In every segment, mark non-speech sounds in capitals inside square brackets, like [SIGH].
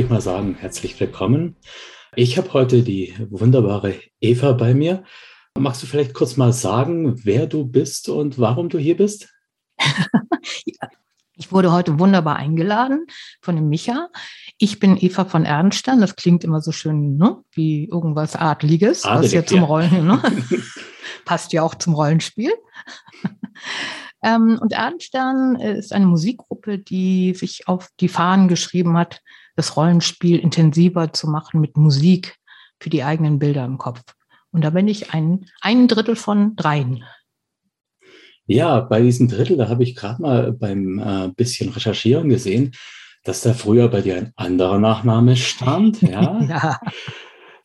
würde ich mal sagen, herzlich willkommen. Ich habe heute die wunderbare Eva bei mir. Magst du vielleicht kurz mal sagen, wer du bist und warum du hier bist? [LAUGHS] ich wurde heute wunderbar eingeladen von dem Micha. Ich bin Eva von Ernstern. Das klingt immer so schön ne? wie irgendwas Adliges, Adelig, was ja zum Rollen ne? [LAUGHS] passt ja auch zum Rollenspiel. [LAUGHS] ähm, und Ernstern ist eine Musikgruppe, die sich auf die Fahnen geschrieben hat, das Rollenspiel intensiver zu machen mit Musik für die eigenen Bilder im Kopf. Und da bin ich ein, ein Drittel von dreien. Ja, bei diesem Drittel, da habe ich gerade mal beim äh, bisschen Recherchieren gesehen, dass da früher bei dir ein anderer Nachname stand. [LAUGHS] Ja. ja.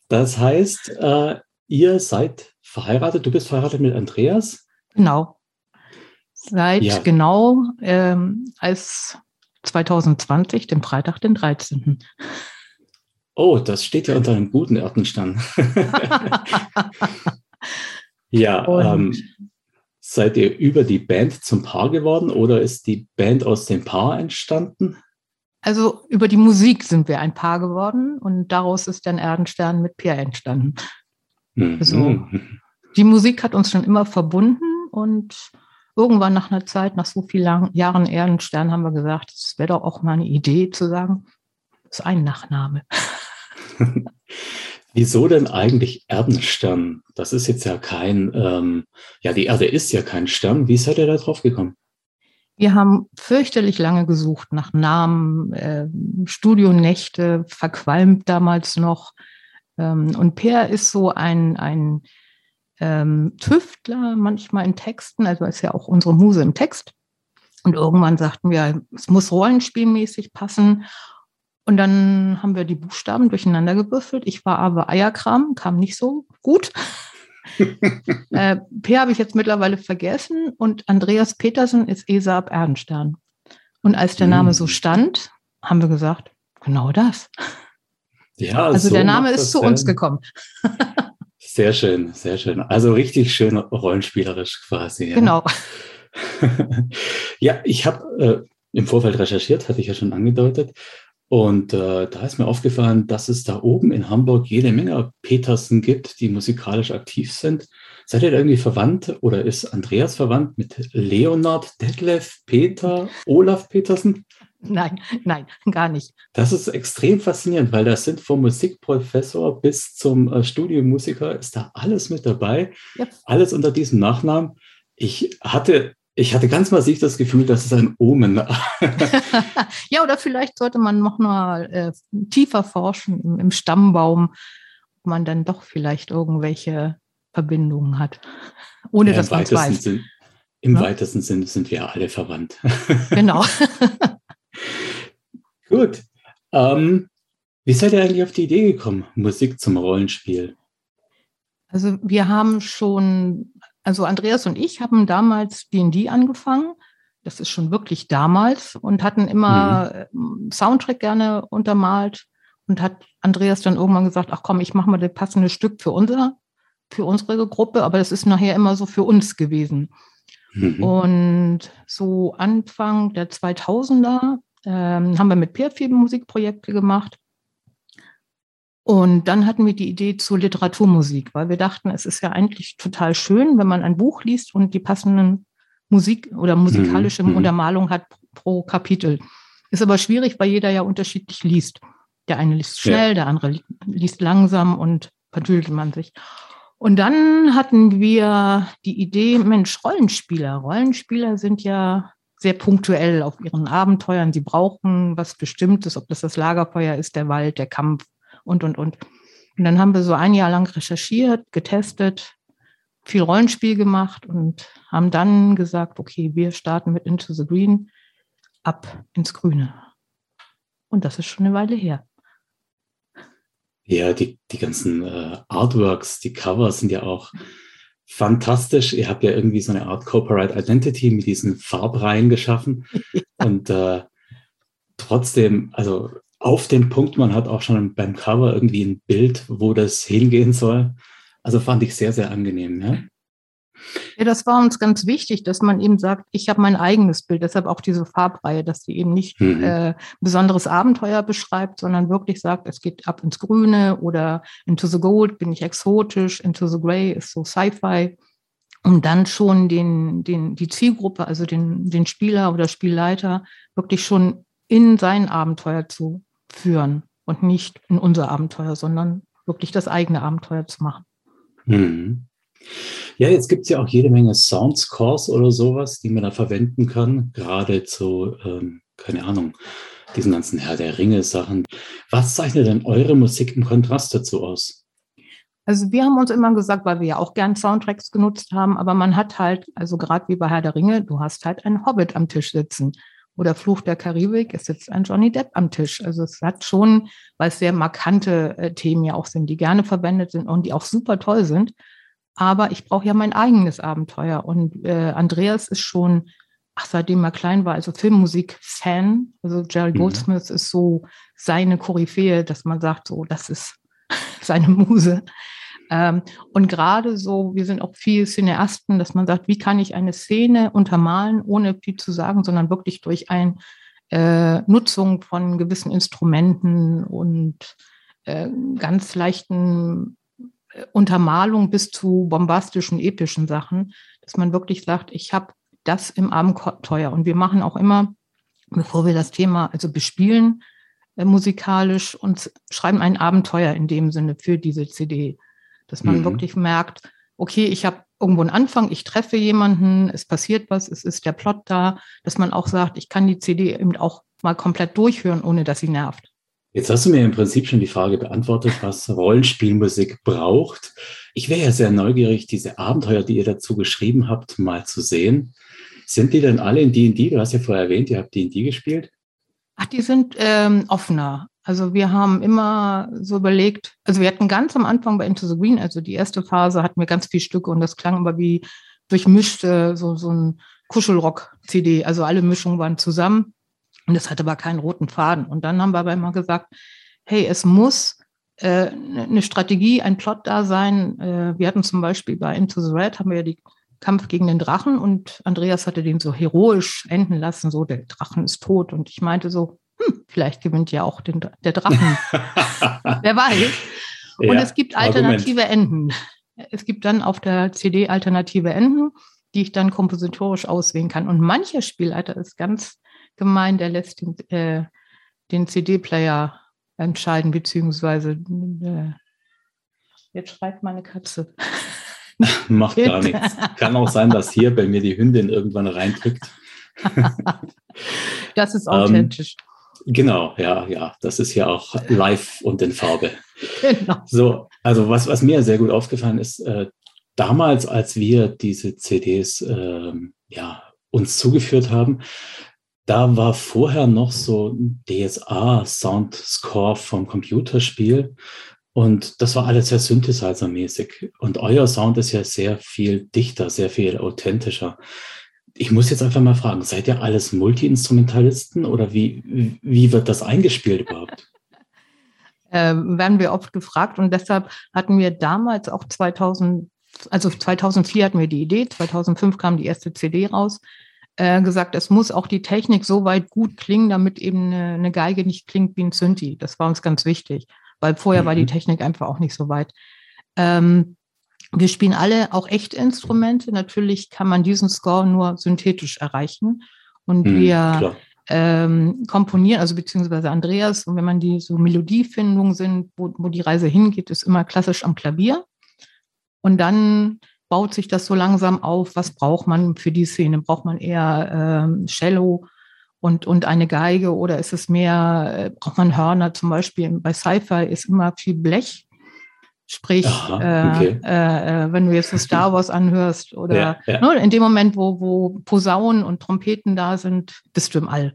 Das heißt, äh, ihr seid verheiratet, du bist verheiratet mit Andreas? Genau. Seit ja. genau ähm, als 2020, dem Freitag, den 13. Oh, das steht ja unter einem guten Erdenstern. [LAUGHS] ja, ähm, seid ihr über die Band zum Paar geworden oder ist die Band aus dem Paar entstanden? Also über die Musik sind wir ein Paar geworden und daraus ist dann Erdenstern mit Pierre entstanden. Mhm. Also, die Musik hat uns schon immer verbunden und irgendwann nach einer Zeit, nach so vielen Jahren Erdenstern, haben wir gesagt, es wäre doch auch mal eine Idee zu sagen, das ist ein Nachname. [LAUGHS] Wieso denn eigentlich Erdenstern? Das ist jetzt ja kein, ähm, ja, die Erde ist ja kein Stern. Wie seid ihr da drauf gekommen? Wir haben fürchterlich lange gesucht nach Namen, äh, Studionächte, verqualmt damals noch. Ähm, und Per ist so ein, ein ähm, Tüftler manchmal in Texten, also ist ja auch unsere Muse im Text. Und irgendwann sagten wir, es muss rollenspielmäßig passen. Und dann haben wir die Buchstaben durcheinander gewürfelt. Ich war aber Eierkram, kam nicht so gut. [LAUGHS] äh, P habe ich jetzt mittlerweile vergessen und Andreas Petersen ist Esab Erdenstern. Und als der Name so stand, haben wir gesagt, genau das. Ja, also so der Name ist zu uns gekommen. [LAUGHS] sehr schön, sehr schön. Also richtig schön rollenspielerisch quasi. Ja. Genau. [LAUGHS] ja, ich habe äh, im Vorfeld recherchiert, hatte ich ja schon angedeutet. Und äh, da ist mir aufgefallen, dass es da oben in Hamburg jede Menge Petersen gibt, die musikalisch aktiv sind. Seid ihr da irgendwie verwandt oder ist Andreas verwandt mit Leonard, Detlef, Peter, Olaf Petersen? [LAUGHS] Nein, nein, gar nicht. Das ist extrem faszinierend, weil das sind vom Musikprofessor bis zum äh, Studiomusiker ist da alles mit dabei. Yep. Alles unter diesem Nachnamen. Ich hatte ich hatte ganz massiv das Gefühl, das ist ein Omen. [LAUGHS] ja, oder vielleicht sollte man noch mal äh, tiefer forschen im, im, Stammbaum, ob man dann doch vielleicht irgendwelche Verbindungen hat, ohne ja, dass man es weiß. Sinn, Im ja? weitesten Sinne sind wir alle verwandt. genau. [LAUGHS] Gut. Ähm, wie seid ihr eigentlich auf die Idee gekommen, Musik zum Rollenspiel? Also wir haben schon also Andreas und ich haben damals D&D angefangen. Das ist schon wirklich damals und hatten immer mhm. Soundtrack gerne untermalt und hat Andreas dann irgendwann gesagt, ach komm, ich mache mal das passende Stück für unser, für unsere Gruppe, aber das ist nachher immer so für uns gewesen. Mhm. Und so Anfang der 2000er ähm, haben wir mit Peer viel Musikprojekte gemacht und dann hatten wir die Idee zur Literaturmusik, weil wir dachten, es ist ja eigentlich total schön, wenn man ein Buch liest und die passenden Musik oder musikalische mhm. Untermalung hat pro Kapitel. Ist aber schwierig, weil jeder ja unterschiedlich liest. Der eine liest schnell, ja. der andere liest langsam und verdüdelt man sich. Und dann hatten wir die Idee, Mensch, Rollenspieler. Rollenspieler sind ja sehr punktuell auf ihren Abenteuern. Sie brauchen was Bestimmtes, ob das das Lagerfeuer ist, der Wald, der Kampf, und, und, und. Und dann haben wir so ein Jahr lang recherchiert, getestet, viel Rollenspiel gemacht und haben dann gesagt, okay, wir starten mit Into the Green ab ins Grüne. Und das ist schon eine Weile her. Ja, die, die ganzen äh, Artworks, die Covers sind ja auch fantastisch. Ihr habt ja irgendwie so eine Art Corporate Identity mit diesen Farbreihen geschaffen. Ja. [LAUGHS] Und äh, trotzdem, also auf den Punkt. Man hat auch schon beim Cover irgendwie ein Bild, wo das hingehen soll. Also fand ich sehr, sehr angenehm. Ja? Ja, das war uns ganz wichtig, dass man eben sagt, ich habe mein eigenes Bild, deshalb auch diese Farbreihe, dass sie eben nicht mhm. äh, besonderes Abenteuer beschreibt, sondern wirklich sagt, es geht ab ins Grüne oder into the Gold bin ich exotisch, into the Grey ist so Sci-Fi, um dann schon den, den, die Zielgruppe, also den, den Spieler oder Spielleiter wirklich schon in sein Abenteuer zu führen und nicht in unser Abenteuer, sondern wirklich das eigene Abenteuer zu machen. Mhm. Ja, jetzt gibt es ja auch jede Menge Soundscores oder sowas, die man da verwenden kann, gerade zu, ähm, keine Ahnung, diesen ganzen Herr der Ringe-Sachen. Was zeichnet denn eure Musik im Kontrast dazu aus? Also wir haben uns immer gesagt, weil wir ja auch gern Soundtracks genutzt haben, aber man hat halt, also gerade wie bei Herr der Ringe, du hast halt einen Hobbit am Tisch sitzen. Oder Fluch der Karibik, es sitzt ein Johnny Depp am Tisch. Also es hat schon, weil es sehr markante äh, Themen ja auch sind, die gerne verwendet sind und die auch super toll sind, aber ich brauche ja mein eigenes Abenteuer. Und äh, Andreas ist schon, ach, seitdem er klein war, also Filmmusik-Fan. Also Jerry mhm. Goldsmith ist so seine Koryphäe, dass man sagt, so, das ist [LAUGHS] seine Muse. Ähm, und gerade so, wir sind auch viel Cineasten, dass man sagt, wie kann ich eine Szene untermalen, ohne viel zu sagen, sondern wirklich durch eine äh, Nutzung von gewissen Instrumenten und äh, ganz leichten Untermalung bis zu bombastischen, epischen Sachen, dass man wirklich sagt, ich habe das im Abenteuer. Und wir machen auch immer, bevor wir das Thema also bespielen, äh, musikalisch und schreiben ein Abenteuer in dem Sinne für diese CD. Dass man mhm. wirklich merkt, okay, ich habe irgendwo einen Anfang, ich treffe jemanden, es passiert was, es ist der Plot da, dass man auch sagt, ich kann die CD eben auch mal komplett durchhören, ohne dass sie nervt. Jetzt hast du mir im Prinzip schon die Frage beantwortet, was Rollenspielmusik braucht. Ich wäre ja sehr neugierig, diese Abenteuer, die ihr dazu geschrieben habt, mal zu sehen. Sind die denn alle in D&D? Du hast ja vorher erwähnt, ihr habt D&D gespielt. Ach, die sind ähm, offener. Also wir haben immer so überlegt, also wir hatten ganz am Anfang bei Into the Green, also die erste Phase hatten wir ganz viele Stücke und das klang aber wie durchmischte, so, so ein Kuschelrock-CD. Also alle Mischungen waren zusammen. Und es hatte aber keinen roten Faden. Und dann haben wir aber immer gesagt, hey, es muss äh, eine Strategie, ein Plot da sein. Äh, wir hatten zum Beispiel bei Into the Red, haben wir ja die Kampf gegen den Drachen und Andreas hatte den so heroisch enden lassen, so der Drachen ist tot. Und ich meinte so, hm, vielleicht gewinnt ja auch den, der Drachen. [LAUGHS] Wer weiß. Und ja, es gibt alternative Argument. Enden. Es gibt dann auf der CD alternative Enden, die ich dann kompositorisch auswählen kann. Und mancher Spielleiter ist ganz gemein, der lässt den, äh, den CD-Player entscheiden, beziehungsweise äh, jetzt schreit meine Katze. [LAUGHS] Macht gar nichts. Kann auch sein, dass hier bei mir die Hündin irgendwann reindrückt. [LAUGHS] das ist authentisch. Ähm, genau, ja, ja. Das ist ja auch live und in Farbe. Genau. So, also was, was mir sehr gut aufgefallen ist, äh, damals, als wir diese CDs äh, ja, uns zugeführt haben, da war vorher noch so DSA-Soundscore vom Computerspiel. Und das war alles sehr Synthesizer-mäßig. Und euer Sound ist ja sehr viel dichter, sehr viel authentischer. Ich muss jetzt einfach mal fragen, seid ihr alles Multi-Instrumentalisten oder wie, wie wird das eingespielt überhaupt? [LAUGHS] Ähm, werden wir oft gefragt und deshalb hatten wir damals auch 2000, also 2004 hatten wir die Idee, 2005 kam die erste CD raus äh, gesagt, es muss auch die Technik so weit gut klingen, damit eben eine, eine Geige nicht klingt wie ein Synthi. Das war uns ganz wichtig, weil vorher mhm. war die mhm. Technik einfach auch nicht so weit. Ähm, wir spielen alle auch echte Instrumente. Natürlich kann man diesen Score nur synthetisch erreichen. Und mhm, wir ähm, komponieren, also beziehungsweise Andreas, und wenn man die so Melodiefindungen sind, wo, wo die Reise hingeht, ist immer klassisch am Klavier. Und dann baut sich das so langsam auf? Was braucht man für die Szene? Braucht man eher ähm, Cello und, und eine Geige oder ist es mehr, äh, braucht man Hörner zum Beispiel? Bei Sci-Fi ist immer viel Blech. Sprich, Aha, okay. äh, äh, wenn du jetzt so Star Wars anhörst [LAUGHS] oder ja, ja. Ne, in dem Moment, wo, wo Posaunen und Trompeten da sind, bist du im All.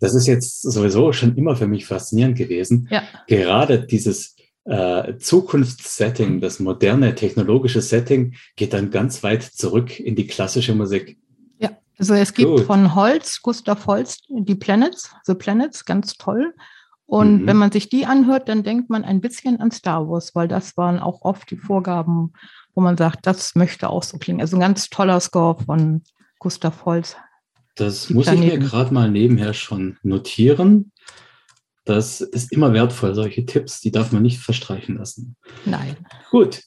Das ist jetzt sowieso schon immer für mich faszinierend gewesen. Ja. Gerade dieses äh, Zukunftssetting, das moderne technologische Setting geht dann ganz weit zurück in die klassische Musik. Ja, also es gibt Gut. von Holz, Gustav Holz, die Planets, The Planets, ganz toll. Und mhm. wenn man sich die anhört, dann denkt man ein bisschen an Star Wars, weil das waren auch oft die Vorgaben, wo man sagt, das möchte auch so klingen. Also ein ganz toller Score von Gustav Holz. Das muss ich mir gerade mal nebenher schon notieren. Das ist immer wertvoll, solche Tipps, die darf man nicht verstreichen lassen. Nein. Gut.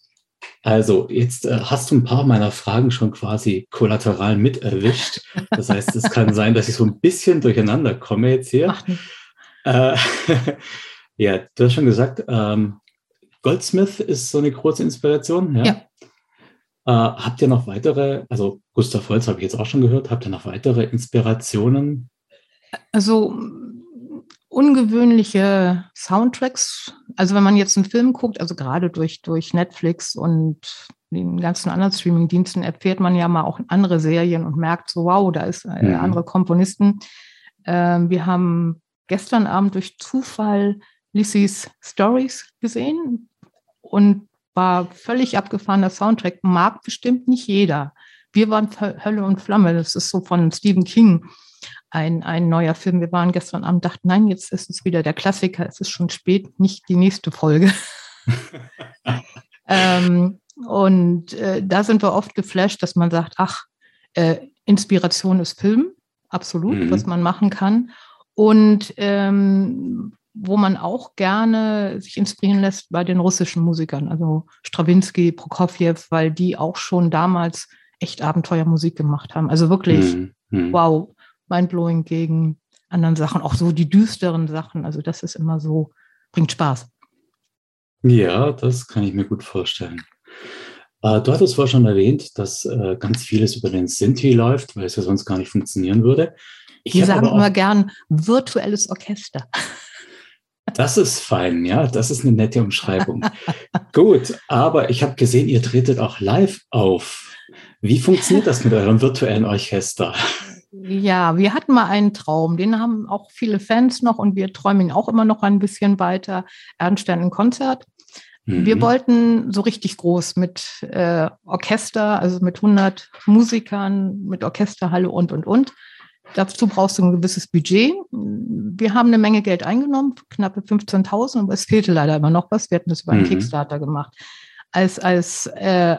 Also, jetzt äh, hast du ein paar meiner Fragen schon quasi kollateral mit erwischt. Das heißt, es kann sein, dass ich so ein bisschen durcheinander komme jetzt hier. Äh, [LAUGHS] ja, du hast schon gesagt, ähm, Goldsmith ist so eine große Inspiration. Ja. ja. Äh, habt ihr noch weitere, also Gustav Holz habe ich jetzt auch schon gehört, habt ihr noch weitere Inspirationen? Also ungewöhnliche Soundtracks. Also wenn man jetzt einen Film guckt, also gerade durch, durch Netflix und den ganzen anderen Streaming-Diensten erfährt man ja mal auch andere Serien und merkt so, wow, da ist äh, mhm. andere Komponisten. Ähm, wir haben gestern Abend durch Zufall Lissys Stories gesehen und war völlig abgefahrener Soundtrack. Mag bestimmt nicht jeder. Wir waren Hölle und Flamme. Das ist so von Stephen King ein, ein neuer Film. Wir waren gestern Abend, dachten, nein, jetzt ist es wieder der Klassiker, es ist schon spät, nicht die nächste Folge. [LAUGHS] ähm, und äh, da sind wir oft geflasht, dass man sagt, ach, äh, Inspiration ist Film, absolut, mhm. was man machen kann. Und ähm, wo man auch gerne sich inspirieren lässt bei den russischen Musikern, also Stravinsky, Prokofjew, weil die auch schon damals echt Abenteuermusik gemacht haben. Also wirklich, mhm. mhm. wow, mindblowing gegen anderen Sachen, auch so die düsteren Sachen. Also das ist immer so, bringt Spaß. Ja, das kann ich mir gut vorstellen. Äh, du hattest vorher schon erwähnt, dass äh, ganz vieles über den Sinti läuft, weil es ja sonst gar nicht funktionieren würde. Ich Die sagen immer gern virtuelles Orchester. Das ist fein, ja, das ist eine nette Umschreibung. [LAUGHS] Gut, aber ich habe gesehen, ihr tretet auch live auf. Wie funktioniert das mit eurem virtuellen Orchester? Ja, wir hatten mal einen Traum, den haben auch viele Fans noch und wir träumen auch immer noch ein bisschen weiter. Ernstern ein Konzert. Mhm. Wir wollten so richtig groß mit äh, Orchester, also mit 100 Musikern, mit Orchesterhalle und, und, und. Dazu brauchst du ein gewisses Budget. Wir haben eine Menge Geld eingenommen, knappe 15.000, aber es fehlte leider immer noch was. Wir hatten das über einen mhm. Kickstarter gemacht. Als, als, äh,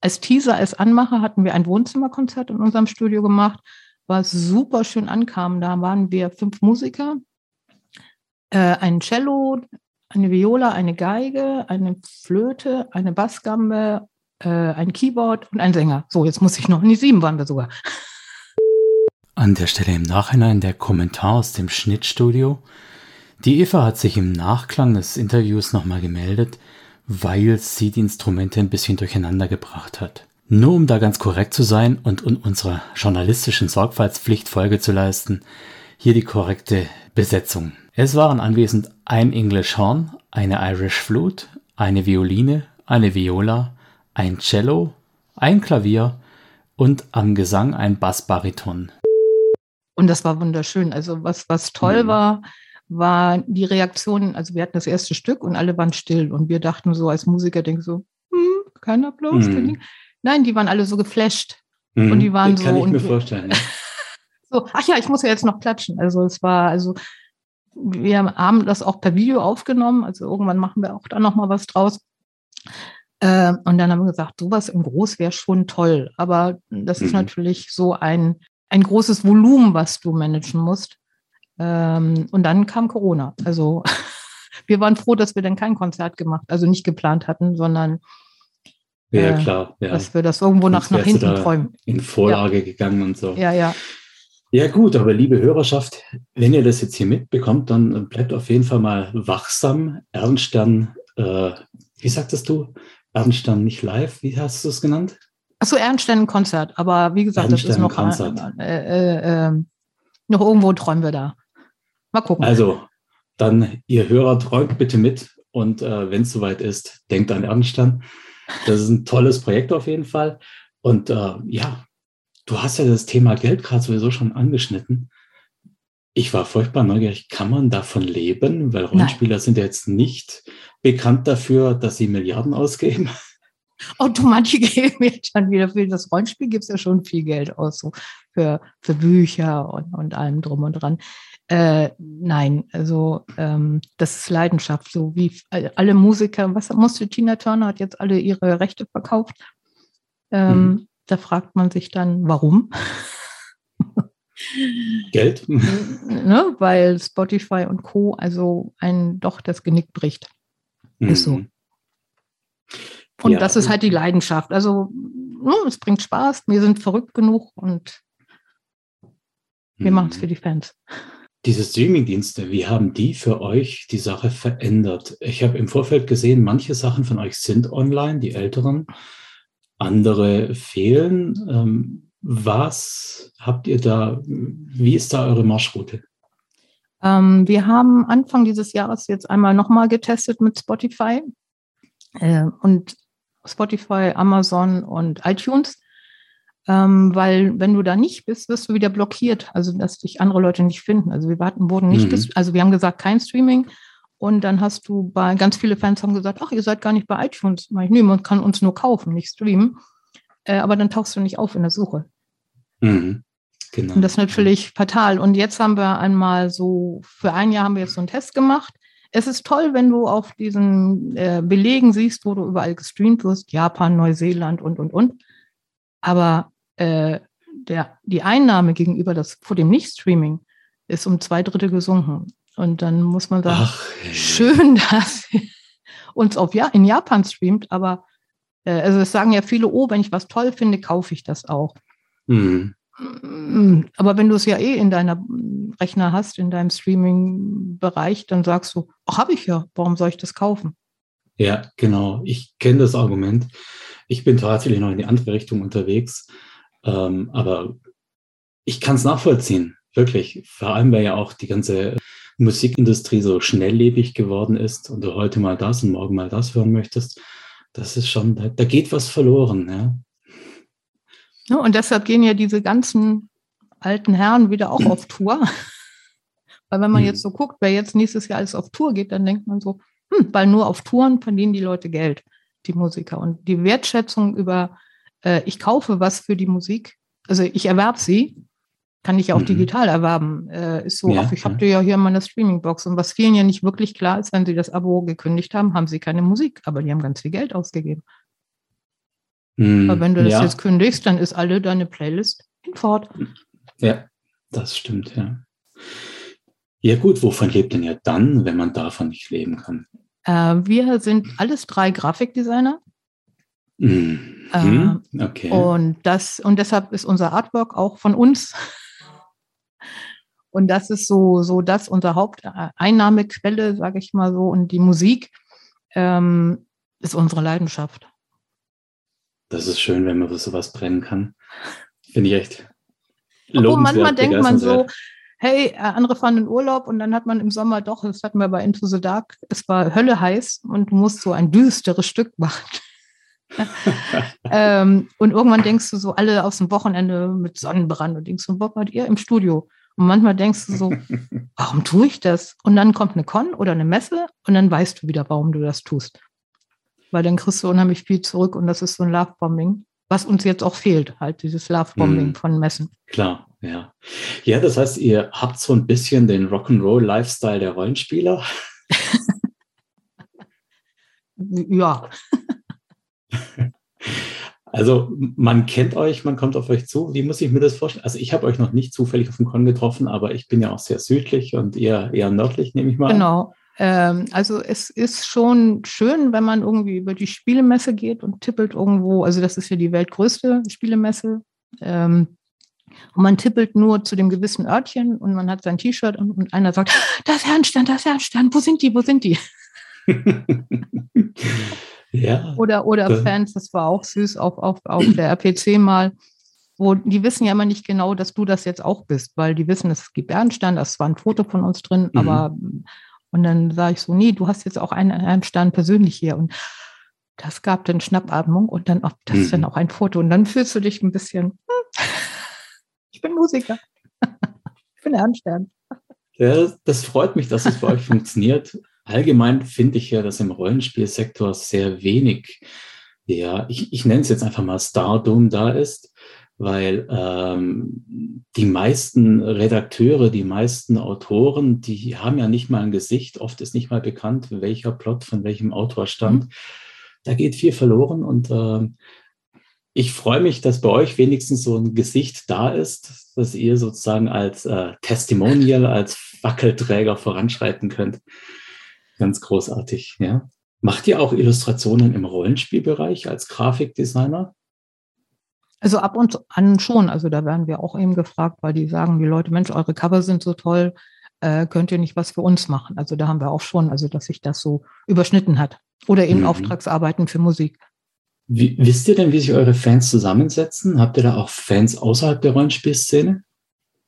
als Teaser, als Anmacher hatten wir ein Wohnzimmerkonzert in unserem Studio gemacht was super schön ankam. Da waren wir fünf Musiker, äh, ein Cello, eine Viola, eine Geige, eine Flöte, eine Bassgambe, äh, ein Keyboard und ein Sänger. So, jetzt muss ich noch, in die sieben waren wir sogar. An der Stelle im Nachhinein der Kommentar aus dem Schnittstudio. Die Eva hat sich im Nachklang des Interviews nochmal gemeldet, weil sie die Instrumente ein bisschen durcheinander gebracht hat. Nur um da ganz korrekt zu sein und um unserer journalistischen Sorgfaltspflicht Folge zu leisten, hier die korrekte Besetzung. Es waren anwesend ein English Horn, eine Irish Flute, eine Violine, eine Viola, ein Cello, ein Klavier und am Gesang ein Bassbariton. Und das war wunderschön. Also was, was toll mhm. war, war die Reaktion. Also wir hatten das erste Stück und alle waren still und wir dachten so als Musiker, denken so, hm, kein Applaus. Mhm. Nein, die waren alle so geflasht. Mhm, und die waren so. Kann ich mir vorstellen. Ja. [LAUGHS] so, ach ja, ich muss ja jetzt noch klatschen. Also es war, also wir haben das auch per Video aufgenommen. Also irgendwann machen wir auch da nochmal was draus. Äh, und dann haben wir gesagt, sowas im Groß wäre schon toll. Aber das mhm. ist natürlich so ein, ein großes Volumen, was du managen musst. Ähm, und dann kam Corona. Also [LAUGHS] wir waren froh, dass wir dann kein Konzert gemacht, also nicht geplant hatten, sondern ja, äh, klar. Ja. Dass wir das irgendwo nach, nach hinten träumen. In Vorlage ja. gegangen und so. Ja, ja. Ja, gut, aber liebe Hörerschaft, wenn ihr das jetzt hier mitbekommt, dann bleibt auf jeden Fall mal wachsam. Ernstern, äh, wie sagtest du? Ernstern nicht live, wie hast du es genannt? Achso, Ernstern-Konzert, aber wie gesagt, das ist noch, äh, äh, ähm, noch irgendwo träumen wir da. Mal gucken. Also, dann, ihr Hörer, träumt bitte mit und äh, wenn es soweit ist, denkt an Ernstern. Das ist ein tolles Projekt auf jeden Fall. Und äh, ja, du hast ja das Thema Geld gerade sowieso schon angeschnitten. Ich war furchtbar neugierig, kann man davon leben? Weil Rollenspieler Nein. sind ja jetzt nicht bekannt dafür, dass sie Milliarden ausgeben. Oh, du, manche geben jetzt schon wieder für das Rollenspiel gibt es ja schon viel Geld aus, so für, für Bücher und, und allem drum und dran. Äh, nein, also ähm, das ist Leidenschaft, so wie alle Musiker. Was musste Tina Turner hat jetzt alle ihre Rechte verkauft? Ähm, mhm. Da fragt man sich dann, warum? Geld? [LAUGHS] ne, weil Spotify und Co. also einen doch das Genick bricht. Mhm. Ist so. Und ja. das ist halt die Leidenschaft. Also ne, es bringt Spaß, wir sind verrückt genug und wir mhm. machen es für die Fans. Diese Streamingdienste, wie haben die für euch die Sache verändert? Ich habe im Vorfeld gesehen, manche Sachen von euch sind online, die älteren, andere fehlen. Ähm, was habt ihr da, wie ist da eure Marschroute? Ähm, wir haben Anfang dieses Jahres jetzt einmal nochmal getestet mit Spotify äh, und Spotify, Amazon und iTunes ähm, weil wenn du da nicht bist, wirst du wieder blockiert, also dass dich andere Leute nicht finden. Also wir warten, wurden nicht, mhm. also wir haben gesagt, kein Streaming. Und dann hast du bei ganz viele Fans haben gesagt, ach, ihr seid gar nicht bei iTunes. Ich, nee, man kann uns nur kaufen, nicht streamen. Äh, aber dann tauchst du nicht auf in der Suche. Mhm. Genau. Und das ist natürlich fatal. Und jetzt haben wir einmal so, für ein Jahr haben wir jetzt so einen Test gemacht. Es ist toll, wenn du auf diesen äh, Belegen siehst, wo du überall gestreamt wirst, Japan, Neuseeland und, und, und. Aber äh, der, die Einnahme gegenüber das vor dem Nicht-Streaming ist um zwei Drittel gesunken. Und dann muss man sagen, Ach, schön, [LAUGHS] dass uns auf ja in Japan streamt, aber äh, also es sagen ja viele, oh, wenn ich was toll finde, kaufe ich das auch. Mhm. Aber wenn du es ja eh in deiner Rechner hast, in deinem Streaming-Bereich, dann sagst du, ach, habe ich ja, warum soll ich das kaufen? Ja, genau. Ich kenne das Argument. Ich bin tatsächlich noch in die andere Richtung unterwegs. Ähm, aber ich kann es nachvollziehen, wirklich. Vor allem, weil ja auch die ganze Musikindustrie so schnelllebig geworden ist und du heute mal das und morgen mal das hören möchtest. Das ist schon, da, da geht was verloren. Ja. ja. Und deshalb gehen ja diese ganzen alten Herren wieder auch auf Tour. Weil wenn man hm. jetzt so guckt, wer jetzt nächstes Jahr alles auf Tour geht, dann denkt man so, hm, weil nur auf Touren verdienen die Leute Geld, die Musiker. Und die Wertschätzung über äh, ich kaufe was für die Musik, also ich erwerbe sie, kann ich ja auch mhm. digital erwerben. Äh, ist so, ja, ach, ich ja. habe ja hier meine Streaming-Box. Und was vielen ja nicht wirklich klar ist, wenn sie das Abo gekündigt haben, haben sie keine Musik, aber die haben ganz viel Geld ausgegeben. Mhm. Aber wenn du das ja. jetzt kündigst, dann ist alle deine Playlist hinfort. Ja, das stimmt, ja. Ja gut, wovon lebt denn ja dann, wenn man davon nicht leben kann? Äh, wir sind alles drei Grafikdesigner. Mhm. Äh, okay. Und, das, und deshalb ist unser Artwork auch von uns. Und das ist so, so das unser Haupteinnahmequelle, sage ich mal so. Und die Musik ähm, ist unsere Leidenschaft. Das ist schön, wenn man für sowas brennen kann. Finde ich echt. Obwohl manchmal denkt man so, hey, äh, andere fahren in Urlaub und dann hat man im Sommer doch, das hatten wir bei Into the Dark, es war Hölle heiß und du musst so ein düsteres Stück [LAUGHS] machen. [LAUGHS] ähm, und irgendwann denkst du so, alle aus dem Wochenende mit Sonnenbrand und denkst so, Bock hat ihr im Studio. Und manchmal denkst du so, [LAUGHS] warum tue ich das? Und dann kommt eine Con oder eine Messe und dann weißt du wieder, warum du das tust. Weil dann kriegst du unheimlich viel zurück und das ist so ein Lovebombing, was uns jetzt auch fehlt, halt dieses Lovebombing mm, von Messen. Klar, ja. Ja, das heißt, ihr habt so ein bisschen den Rock'n'Roll-Lifestyle der Rollenspieler. [LAUGHS] ja. Also man kennt euch, man kommt auf euch zu. Wie muss ich mir das vorstellen? Also ich habe euch noch nicht zufällig auf dem Con getroffen, aber ich bin ja auch sehr südlich und eher, eher nördlich, nehme ich mal. Genau. Ähm, also es ist schon schön, wenn man irgendwie über die Spielemesse geht und tippelt irgendwo. Also das ist ja die weltgrößte Spielemesse. Ähm, und man tippelt nur zu dem gewissen Örtchen und man hat sein T-Shirt und, und einer sagt, das Herrenstand, das Herrenstand, wo sind die, wo sind die? [LAUGHS] Ja. Oder, oder ja. Fans, das war auch süß auf, auf, auf der RPC mal, wo die wissen ja immer nicht genau, dass du das jetzt auch bist, weil die wissen, es gibt Bernstein, das war ein Foto von uns drin, mhm. aber und dann sage ich so, nee, du hast jetzt auch einen Bernstein persönlich hier und das gab dann Schnappatmung und dann auch, das ist dann mhm. auch ein Foto und dann fühlst du dich ein bisschen, hm, ich bin Musiker, [LAUGHS] ich bin Ernstern. Ja, das freut mich, dass es bei euch funktioniert. Allgemein finde ich ja, dass im Rollenspielsektor sehr wenig, ja, ich, ich nenne es jetzt einfach mal Stardom da ist. weil ähm, die meisten Redakteure, die meisten Autoren, die haben ja nicht mal ein Gesicht. Oft ist nicht mal bekannt, welcher Plot von welchem Autor stammt. Mhm. Da geht viel verloren und äh, ich freue mich, dass bei euch wenigstens so ein Gesicht da ist, dass ihr sozusagen als äh, Testimonial, als Fackelträger voranschreiten könnt. Ganz großartig, ja. Macht ihr auch Illustrationen im Rollenspielbereich als Grafikdesigner? Also ab und an schon. Also da werden wir auch eben gefragt, weil die sagen, die Leute, Mensch, eure Cover sind so toll, äh, könnt ihr nicht was für uns machen? Also da haben wir auch schon, also dass sich das so überschnitten hat. Oder eben mhm. Auftragsarbeiten für Musik. Wie, wisst ihr denn, wie sich eure Fans zusammensetzen? Habt ihr da auch Fans außerhalb der Rollenspielszene?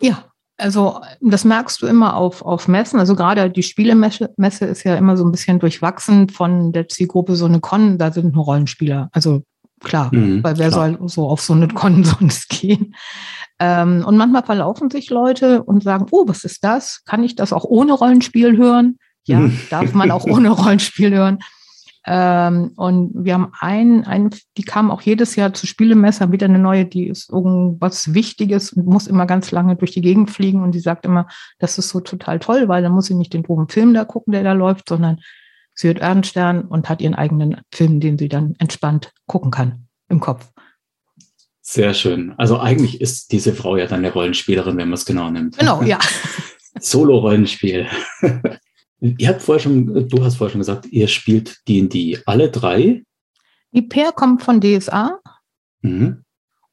Ja, also das merkst du immer auf, auf Messen. Also gerade die Spielemesse Messe ist ja immer so ein bisschen durchwachsen von der Zielgruppe so eine Con, da sind nur Rollenspieler. Also klar, mhm, weil wer klar. soll so auf so eine Con [LAUGHS] sonst gehen? Ähm, und manchmal verlaufen sich Leute und sagen, oh, was ist das? Kann ich das auch ohne Rollenspiel hören? Ja, mhm. darf man auch ohne [LAUGHS] Rollenspiel hören. Ähm, und wir haben einen, einen, die kam auch jedes Jahr zu Spielemesser, wieder eine neue, die ist irgendwas Wichtiges und muss immer ganz lange durch die Gegend fliegen und die sagt immer, das ist so total toll, weil dann muss sie nicht den doofen Film da gucken, der da läuft, sondern sie hört Ernststern und hat ihren eigenen Film, den sie dann entspannt gucken kann im Kopf. Sehr schön. Also eigentlich ist diese Frau ja dann eine Rollenspielerin, wenn man es genau nimmt. Genau, ja. [LAUGHS] Solo-Rollenspiel. [LAUGHS] Ihr habt vorher schon, du hast vorher schon gesagt, ihr spielt D&D. Alle drei? Die Pair kommt von DSA mhm.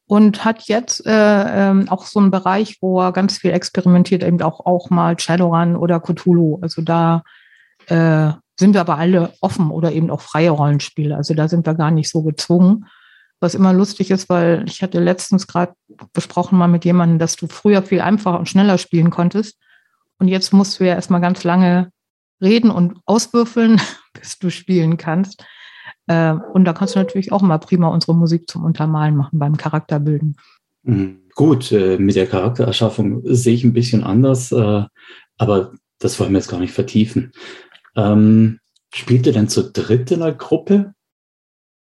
und hat jetzt äh, ähm, auch so einen Bereich, wo er ganz viel experimentiert, eben auch, auch mal Shadowrun oder Cthulhu. Also da äh, sind wir aber alle offen oder eben auch freie Rollenspiele. Also da sind wir gar nicht so gezwungen. Was immer lustig ist, weil ich hatte letztens gerade besprochen mal mit jemandem, dass du früher viel einfacher und schneller spielen konntest. Und jetzt musst du ja erstmal ganz lange reden und auswürfeln, [LAUGHS] bis du spielen kannst. Äh, und da kannst du natürlich auch mal prima unsere Musik zum Untermalen machen beim Charakterbilden. Mhm. Gut, äh, mit der Charaktererschaffung sehe ich ein bisschen anders, äh, aber das wollen wir jetzt gar nicht vertiefen. Ähm, spielt ihr denn zu dritt in der Gruppe?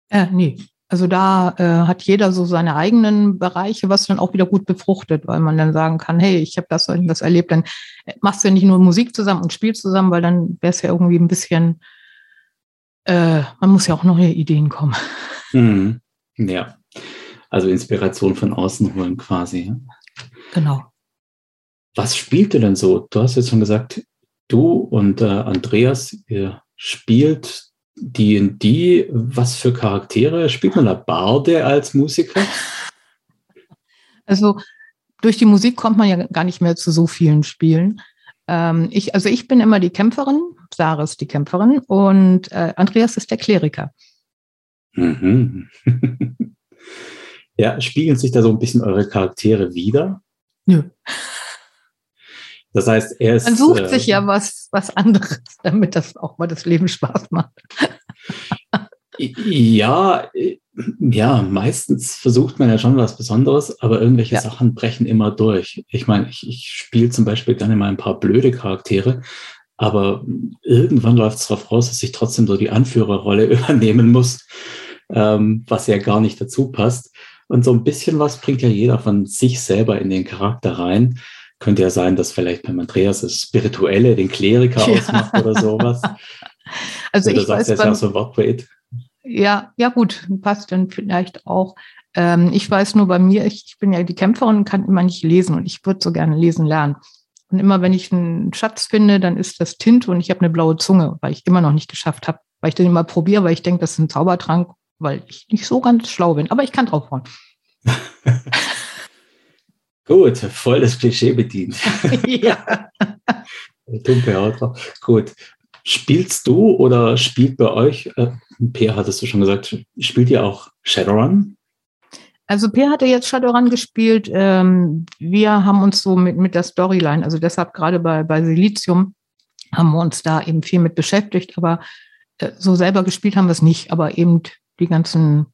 Äh, nee. Also da äh, hat jeder so seine eigenen Bereiche, was dann auch wieder gut befruchtet, weil man dann sagen kann, hey, ich habe das und das erlebt, dann machst du ja nicht nur Musik zusammen und spielst zusammen, weil dann wäre es ja irgendwie ein bisschen, äh, man muss ja auch neue Ideen kommen. Mhm. Ja, also Inspiration von außen holen quasi. Genau. Was spielt ihr denn so? Du hast jetzt schon gesagt, du und äh, Andreas, ihr spielt D&D, was für Charaktere? Spielt man da Barde als Musiker? [LAUGHS] Also durch die Musik kommt man ja gar nicht mehr zu so vielen Spielen. Ähm, ich, also ich bin immer die Kämpferin, Sarah ist die Kämpferin und äh, Andreas ist der Kleriker. Mhm. [LAUGHS] ja, spiegeln sich da so ein bisschen eure Charaktere wieder? Nö. Das heißt, er ist. Man sucht äh, sich ja was, was anderes, [LAUGHS] damit das auch mal das Leben Spaß macht. ja, ja, meistens versucht man ja schon was Besonderes, aber irgendwelche ja. Sachen brechen immer durch. Ich meine, ich, ich spiele zum Beispiel gerne mal ein paar blöde Charaktere, aber irgendwann läuft es darauf raus, dass ich trotzdem so die Anführerrolle [LAUGHS] übernehmen muss, ähm, was ja gar nicht dazu passt. Und so ein bisschen was bringt ja jeder von sich selber in den Charakter rein. Könnte ja sein, dass vielleicht beim Andreas das Spirituelle den Kleriker [LAUGHS] ja. ausmacht oder sowas. [LAUGHS] Also oder ich weiß, beim, ja so Wortpoet. Ja, ja gut, passt dann vielleicht auch. Ähm, ich weiß nur bei mir, ich, ich bin ja die Kämpferin und kann immer nicht lesen und ich würde so gerne lesen lernen. Und immer wenn ich einen Schatz finde, dann ist das Tinte und ich habe eine blaue Zunge, weil ich immer noch nicht geschafft habe, weil ich den immer probiere, weil ich denke, das ist ein Zaubertrank, weil ich nicht so ganz schlau bin. Aber ich kann draufhauen. [LAUGHS] Gut, voll das Klischee bedient. [LAUGHS] ja. Dumme Haut. Gut. Spielst du oder spielt bei euch, äh, Peer hattest du schon gesagt, spielt ihr auch Shadowrun? Also Peer hatte jetzt Shadowrun gespielt. Ähm, wir haben uns so mit, mit der Storyline, also deshalb gerade bei, bei Silizium, haben wir uns da eben viel mit beschäftigt, aber äh, so selber gespielt haben wir es nicht, aber eben die ganzen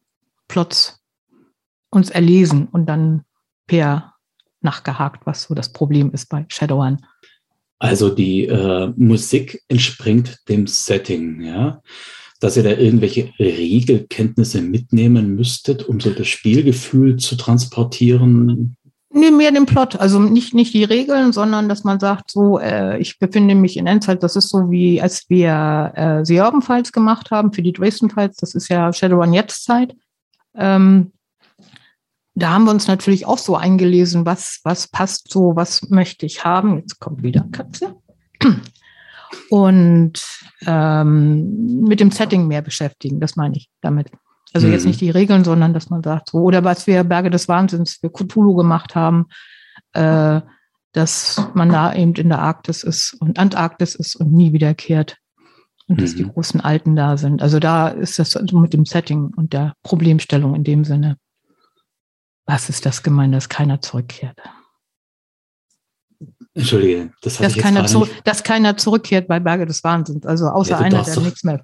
Plots uns erlesen und dann per nachgehakt, was so das Problem ist bei Shadowrun. Also die äh, Musik entspringt dem Setting, ja. dass ihr da irgendwelche Regelkenntnisse mitnehmen müsstet, um so das Spielgefühl zu transportieren? Nee, mehr den Plot. Also nicht, nicht die Regeln, sondern dass man sagt, so, äh, ich befinde mich in Endzeit. Das ist so wie, als wir äh, Seorben-Files gemacht haben für die Dresden-Files. Das ist ja Shadowrun-Jetzt-Zeit. Ähm, da haben wir uns natürlich auch so eingelesen, was, was passt so, was möchte ich haben. Jetzt kommt wieder Katze. Und ähm, mit dem Setting mehr beschäftigen, das meine ich damit. Also mhm. jetzt nicht die Regeln, sondern dass man sagt, so, oder was wir Berge des Wahnsinns für Cthulhu gemacht haben, äh, dass man da eben in der Arktis ist und Antarktis ist und nie wiederkehrt. Und dass die mhm. großen Alten da sind. Also da ist das mit dem Setting und der Problemstellung in dem Sinne. Was ist das gemeint, dass keiner zurückkehrt? Entschuldige, das dass, keiner zu, dass keiner zurückkehrt bei Berge des Wahnsinns, also außer ja, einer, der doch, nichts mehr.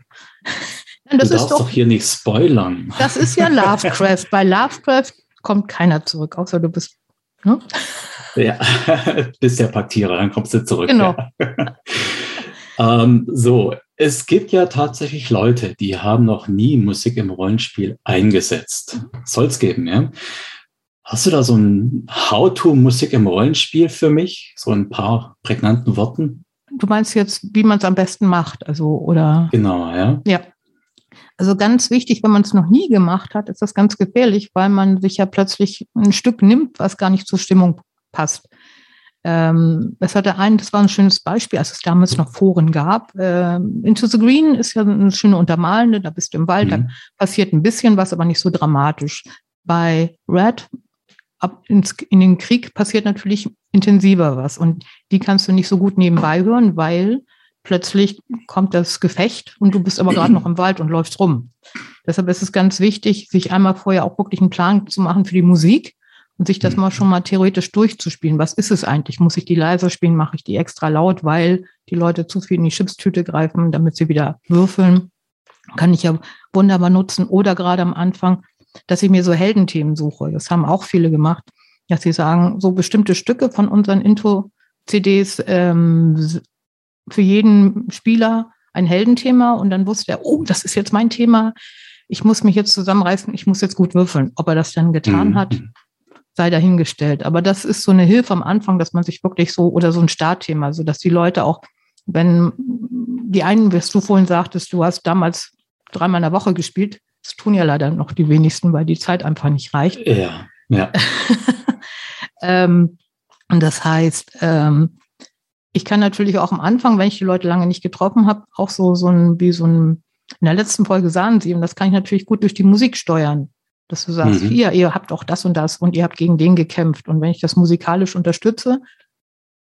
[LAUGHS] das du ist doch, doch hier nicht spoilern. Das ist ja [LAUGHS] Lovecraft. bei Lovecraft kommt keiner zurück, außer du bist. Ne? Ja, [LAUGHS] bist der Paktierer, dann kommst du zurück. Genau. Ja. ähm, so, es gibt ja tatsächlich Leute, die haben noch nie Musik im Rollenspiel eingesetzt. Soll es geben, ja. Hast du da so ein How-to-Musik im Rollenspiel für mich? So ein paar prägnanten Worten? Du meinst jetzt, wie man es am besten macht, also oder? Genau, ja. Ja. Also ganz wichtig, wenn man es noch nie gemacht hat, ist das ganz gefährlich, weil man sich ja plötzlich ein Stück nimmt, was gar nicht zur Stimmung passt. Ähm, es hatte einen, das war ein schönes Beispiel, als es damals noch Foren gab. Ähm, Into the Green ist ja eine schöne Untermalende, da bist du im Wald, mhm. da passiert ein bisschen was, aber nicht so dramatisch. Bei Red ab ins, in den Krieg passiert natürlich intensiver was. Und die kannst du nicht so gut nebenbei hören, weil plötzlich kommt das Gefecht und du bist aber gerade noch im Wald und läufst rum. Deshalb ist es ganz wichtig, sich einmal vorher auch wirklich einen Plan zu machen für die Musik und sich das mal schon mal theoretisch durchzuspielen. Was ist es eigentlich? Muss ich die leiser spielen? Mache ich die extra laut, weil die Leute zu viel in die Chipstüte greifen, damit sie wieder würfeln? Kann ich ja wunderbar nutzen. Oder gerade am Anfang dass ich mir so Heldenthemen suche. Das haben auch viele gemacht, dass sie sagen, so bestimmte Stücke von unseren Intro-CDs ähm, für jeden Spieler ein Heldenthema und dann wusste er, oh, das ist jetzt mein Thema. Ich muss mich jetzt zusammenreißen, ich muss jetzt gut würfeln. Ob er das dann getan mhm. hat, sei dahingestellt. Aber das ist so eine Hilfe am Anfang, dass man sich wirklich so, oder so ein Startthema, so dass die Leute auch, wenn die einen, was du vorhin sagtest, du hast damals dreimal in der Woche gespielt, das tun ja leider noch die wenigsten, weil die Zeit einfach nicht reicht. Ja, ja. [LAUGHS] ähm, und das heißt, ähm, ich kann natürlich auch am Anfang, wenn ich die Leute lange nicht getroffen habe, auch so, so ein, wie so ein, in der letzten Folge sahen sie, und das kann ich natürlich gut durch die Musik steuern. Dass du sagst, mhm. hier, ihr habt auch das und das und ihr habt gegen den gekämpft. Und wenn ich das musikalisch unterstütze,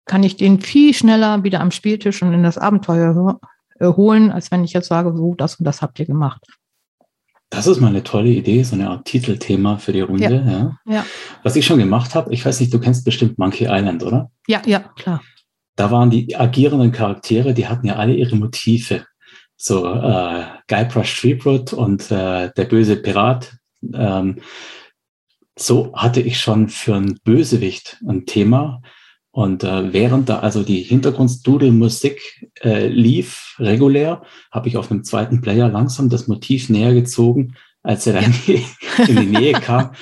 kann ich den viel schneller wieder am Spieltisch und in das Abenteuer äh, holen, als wenn ich jetzt sage, so, das und das habt ihr gemacht. Das ist mal eine tolle Idee, so eine Art Titelthema für die Runde. Ja. ja. ja. Was ich schon gemacht habe, ich weiß nicht, du kennst bestimmt Monkey Island, oder? Ja, ja, klar. Da waren die agierenden Charaktere, die hatten ja alle ihre Motive. So äh, Guybrush Threepwood und äh, der böse Pirat. Ähm, so hatte ich schon für einen Bösewicht ein Thema. Und äh, während da also die Hintergrundstudio-Musik äh, lief, regulär, habe ich auf einem zweiten Player langsam das Motiv näher gezogen, als er dann [LAUGHS] in die Nähe kam.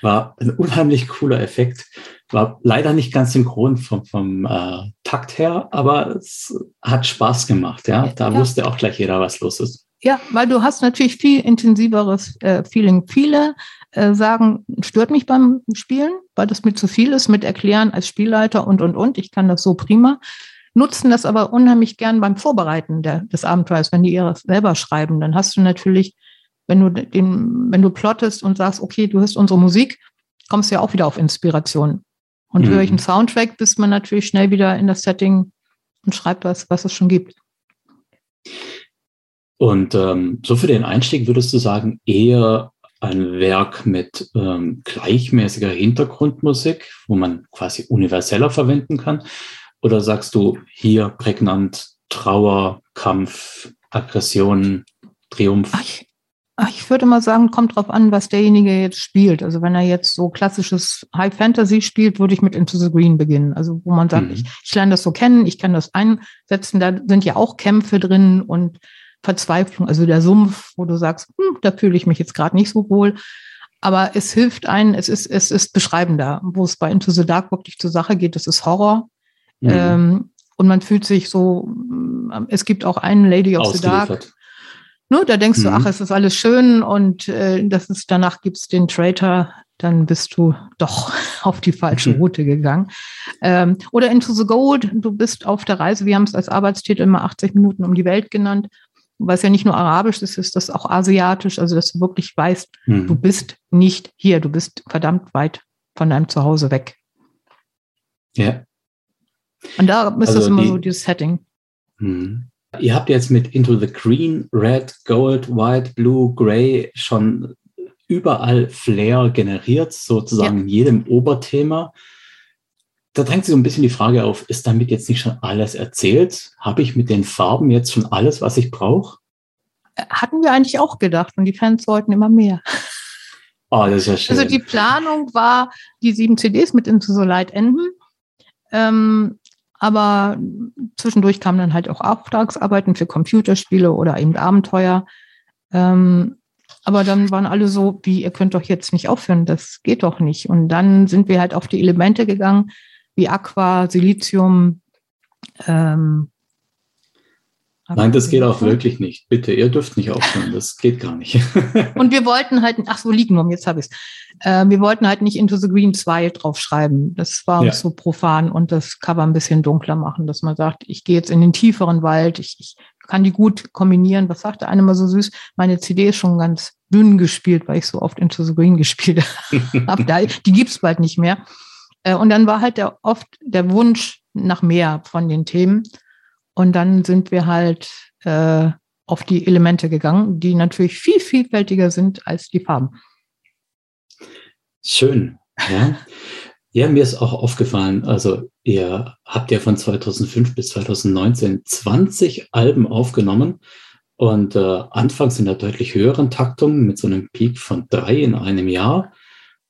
War ein unheimlich cooler Effekt. War leider nicht ganz synchron vom, vom äh, Takt her, aber es hat Spaß gemacht. Ja, da ja. wusste auch gleich jeder, was los ist. Ja, weil du hast natürlich viel intensiveres äh, Feeling. Viele äh, sagen, stört mich beim Spielen, weil das mir zu viel ist mit Erklären als Spielleiter und, und, und. Ich kann das so prima. Nutzen das aber unheimlich gern beim Vorbereiten der, des Abenteuers, wenn die ihre selber schreiben. Dann hast du natürlich, wenn du den, wenn du plottest und sagst, okay, du hörst unsere Musik, kommst du ja auch wieder auf Inspiration. Und mhm. höre ich einen Soundtrack, bist man natürlich schnell wieder in das Setting und schreibt was, was es schon gibt. Und ähm, so für den Einstieg würdest du sagen, eher ein Werk mit ähm, gleichmäßiger Hintergrundmusik, wo man quasi universeller verwenden kann? Oder sagst du hier prägnant Trauer, Kampf, Aggression, Triumph? Ich, ich würde mal sagen, kommt drauf an, was derjenige jetzt spielt. Also wenn er jetzt so klassisches High Fantasy spielt, würde ich mit Into the Green beginnen. Also wo man sagt, mhm. ich, ich lerne das so kennen, ich kann das einsetzen, da sind ja auch Kämpfe drin und Verzweiflung, also der Sumpf, wo du sagst, hm, da fühle ich mich jetzt gerade nicht so wohl. Aber es hilft einen, es ist, es ist beschreibender, wo es bei Into the Dark wirklich zur Sache geht, das ist Horror. Mhm. Ähm, und man fühlt sich so, mm, es gibt auch einen Lady of the Dark. Ne, da denkst mhm. du, ach, es ist alles schön und äh, das ist, danach gibt es den Traitor, dann bist du doch [LAUGHS] auf die falsche mhm. Route gegangen. Ähm, oder Into the Gold, du bist auf der Reise, wir haben es als Arbeitstitel immer 80 Minuten um die Welt genannt, weil es ja nicht nur arabisch ist, ist das auch asiatisch, also dass du wirklich weißt, mhm. du bist nicht hier, du bist verdammt weit von deinem Zuhause weg. Ja. Und da ist also das immer die, so dieses Setting. Mh. Ihr habt jetzt mit Into the Green, Red, Gold, White, Blue, Gray schon überall Flair generiert, sozusagen ja. in jedem Oberthema. Da drängt sich so ein bisschen die Frage auf, ist damit jetzt nicht schon alles erzählt? Habe ich mit den Farben jetzt schon alles, was ich brauche? Hatten wir eigentlich auch gedacht und die Fans wollten immer mehr. Oh, das ist ja schön. Also die Planung war, die sieben CDs mit Into the Light enden. Ähm, aber zwischendurch kamen dann halt auch Auftragsarbeiten für Computerspiele oder eben Abenteuer. Ähm, aber dann waren alle so, wie ihr könnt doch jetzt nicht aufhören, das geht doch nicht. Und dann sind wir halt auf die Elemente gegangen, wie Aqua, Silizium, ähm, Nein, das geht auch wirklich nicht. Bitte, ihr dürft nicht aufhören. Das geht gar nicht. [LAUGHS] und wir wollten halt, ach so, Lignum, jetzt habe ich es. Äh, wir wollten halt nicht Into the Green 2 draufschreiben. Das war uns ja. so profan und das Cover ein bisschen dunkler machen, dass man sagt, ich gehe jetzt in den tieferen Wald, ich, ich kann die gut kombinieren. Was sagte eine mal so süß? Meine CD ist schon ganz dünn gespielt, weil ich so oft Into the Green [LAUGHS] gespielt [LAUGHS] habe. die gibt es bald nicht mehr. Äh, und dann war halt der, oft der Wunsch nach mehr von den Themen. Und dann sind wir halt äh, auf die Elemente gegangen, die natürlich viel vielfältiger sind als die Farben. Schön. Ja. [LAUGHS] ja, mir ist auch aufgefallen, also ihr habt ja von 2005 bis 2019 20 Alben aufgenommen und äh, anfangs in der deutlich höheren Taktung mit so einem Peak von drei in einem Jahr.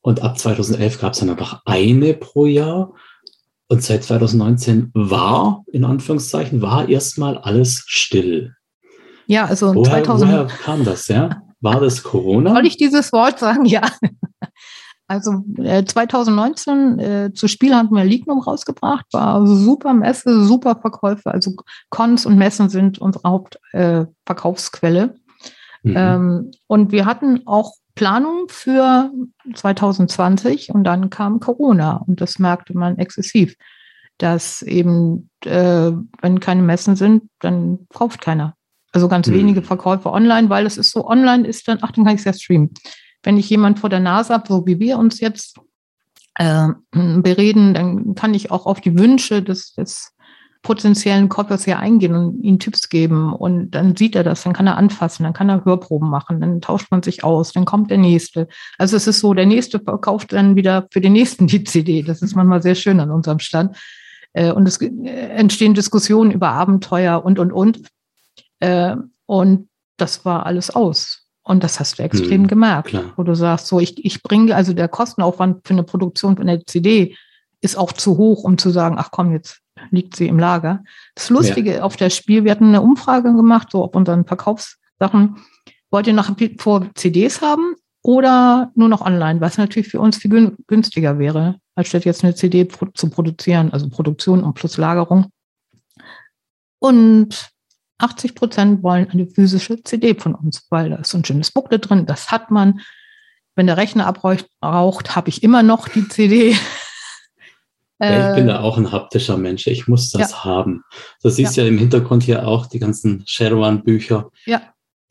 Und ab 2011 gab es dann noch eine pro Jahr. Und seit 2019 war, in Anführungszeichen, war erstmal alles still. Ja, also woher, 2000. Woher kam das, ja? War das Corona? Soll ich dieses Wort sagen? [LAUGHS] Ja. Also äh, 2019 äh, zu Spiel hatten wir Lignum rausgebracht, war super Messe, super Verkäufe. Also Cons und Messen sind unsere Hauptverkaufsquelle. Äh, mhm. ähm, und wir hatten auch Planung für 2020 und dann kam Corona und das merkte man exzessiv, dass eben, äh, wenn keine Messen sind, dann kauft keiner. Also ganz mhm. wenige Verkäufe online, weil es ist so, online ist dann, ach, dann kann ich es ja streamen. Wenn ich jemand vor der Nase habe, so wie wir uns jetzt äh, [CLEARS THROAT] bereden, dann kann ich auch auf die Wünsche des, des potenziellen Käufers hier eingehen und ihm Tipps geben. Und dann sieht er das, dann kann er anfassen, dann kann er Hörproben machen, dann tauscht man sich aus, dann kommt der Nächste. Also es ist so, der Nächste verkauft dann wieder für den Nächsten [LAUGHS] die CD. Das ist manchmal sehr schön an unserem Stand. Äh, und es äh, entstehen Diskussionen über Abenteuer und, und, und. Äh, und das war alles aus. Und das hast du extrem hm, gemerkt, klar. wo du sagst, so ich, ich bringe, also der Kostenaufwand für eine Produktion von der CD ist auch zu hoch, um zu sagen, ach komm, jetzt liegt sie im Lager. Das Lustige ja. auf der Spiel, wir hatten eine Umfrage gemacht, so auf unseren Verkaufssachen. Wollt ihr nach vor CDs haben oder nur noch online? Was natürlich für uns viel günstiger wäre, als statt jetzt eine CD zu produzieren, also Produktion und plus Lagerung. Und 80 Prozent wollen eine physische CD von uns, weil da ist so ein schönes Booklet drin, das hat man. Wenn der Rechner abraucht, habe ich immer noch die CD. Ja, ich bin äh, auch ein haptischer Mensch. Ich muss das ja. haben. Du siehst ja. ja. im Hintergrund hier auch die ganzen Sherwan-Bücher. Ja.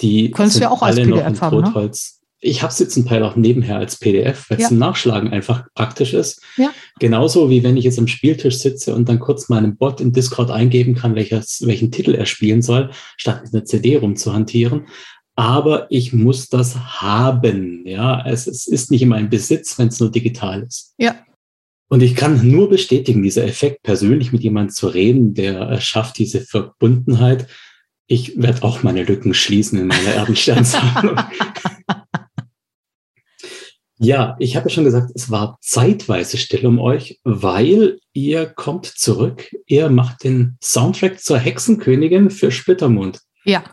Die Kannst sind du ja auch als alle PDF noch in Totholz. Ne? Ich habe es jetzt ein Teil auch nebenher als PDF, weil es zum Nachschlagen einfach praktisch ist. Ja. Genauso wie wenn ich jetzt am Spieltisch sitze und dann kurz meinem Bot in Discord eingeben kann, welches, welchen Titel er spielen soll, statt mit einer CD rumzuhantieren aber ich muss das haben. Ja, es, es ist nicht in meinem Besitz, wenn es nur digital ist. Ja, und ich kann nur bestätigen, dieser Effekt, persönlich mit jemandem zu reden, der schafft diese Verbundenheit. Ich werde auch meine Lücken schließen in meiner Erdensternsammlung. [LAUGHS] ja, ich habe ja schon gesagt, es war zeitweise still um euch, weil ihr kommt zurück. Ihr macht den Soundtrack zur Hexenkönigin für Splittermond. Ja.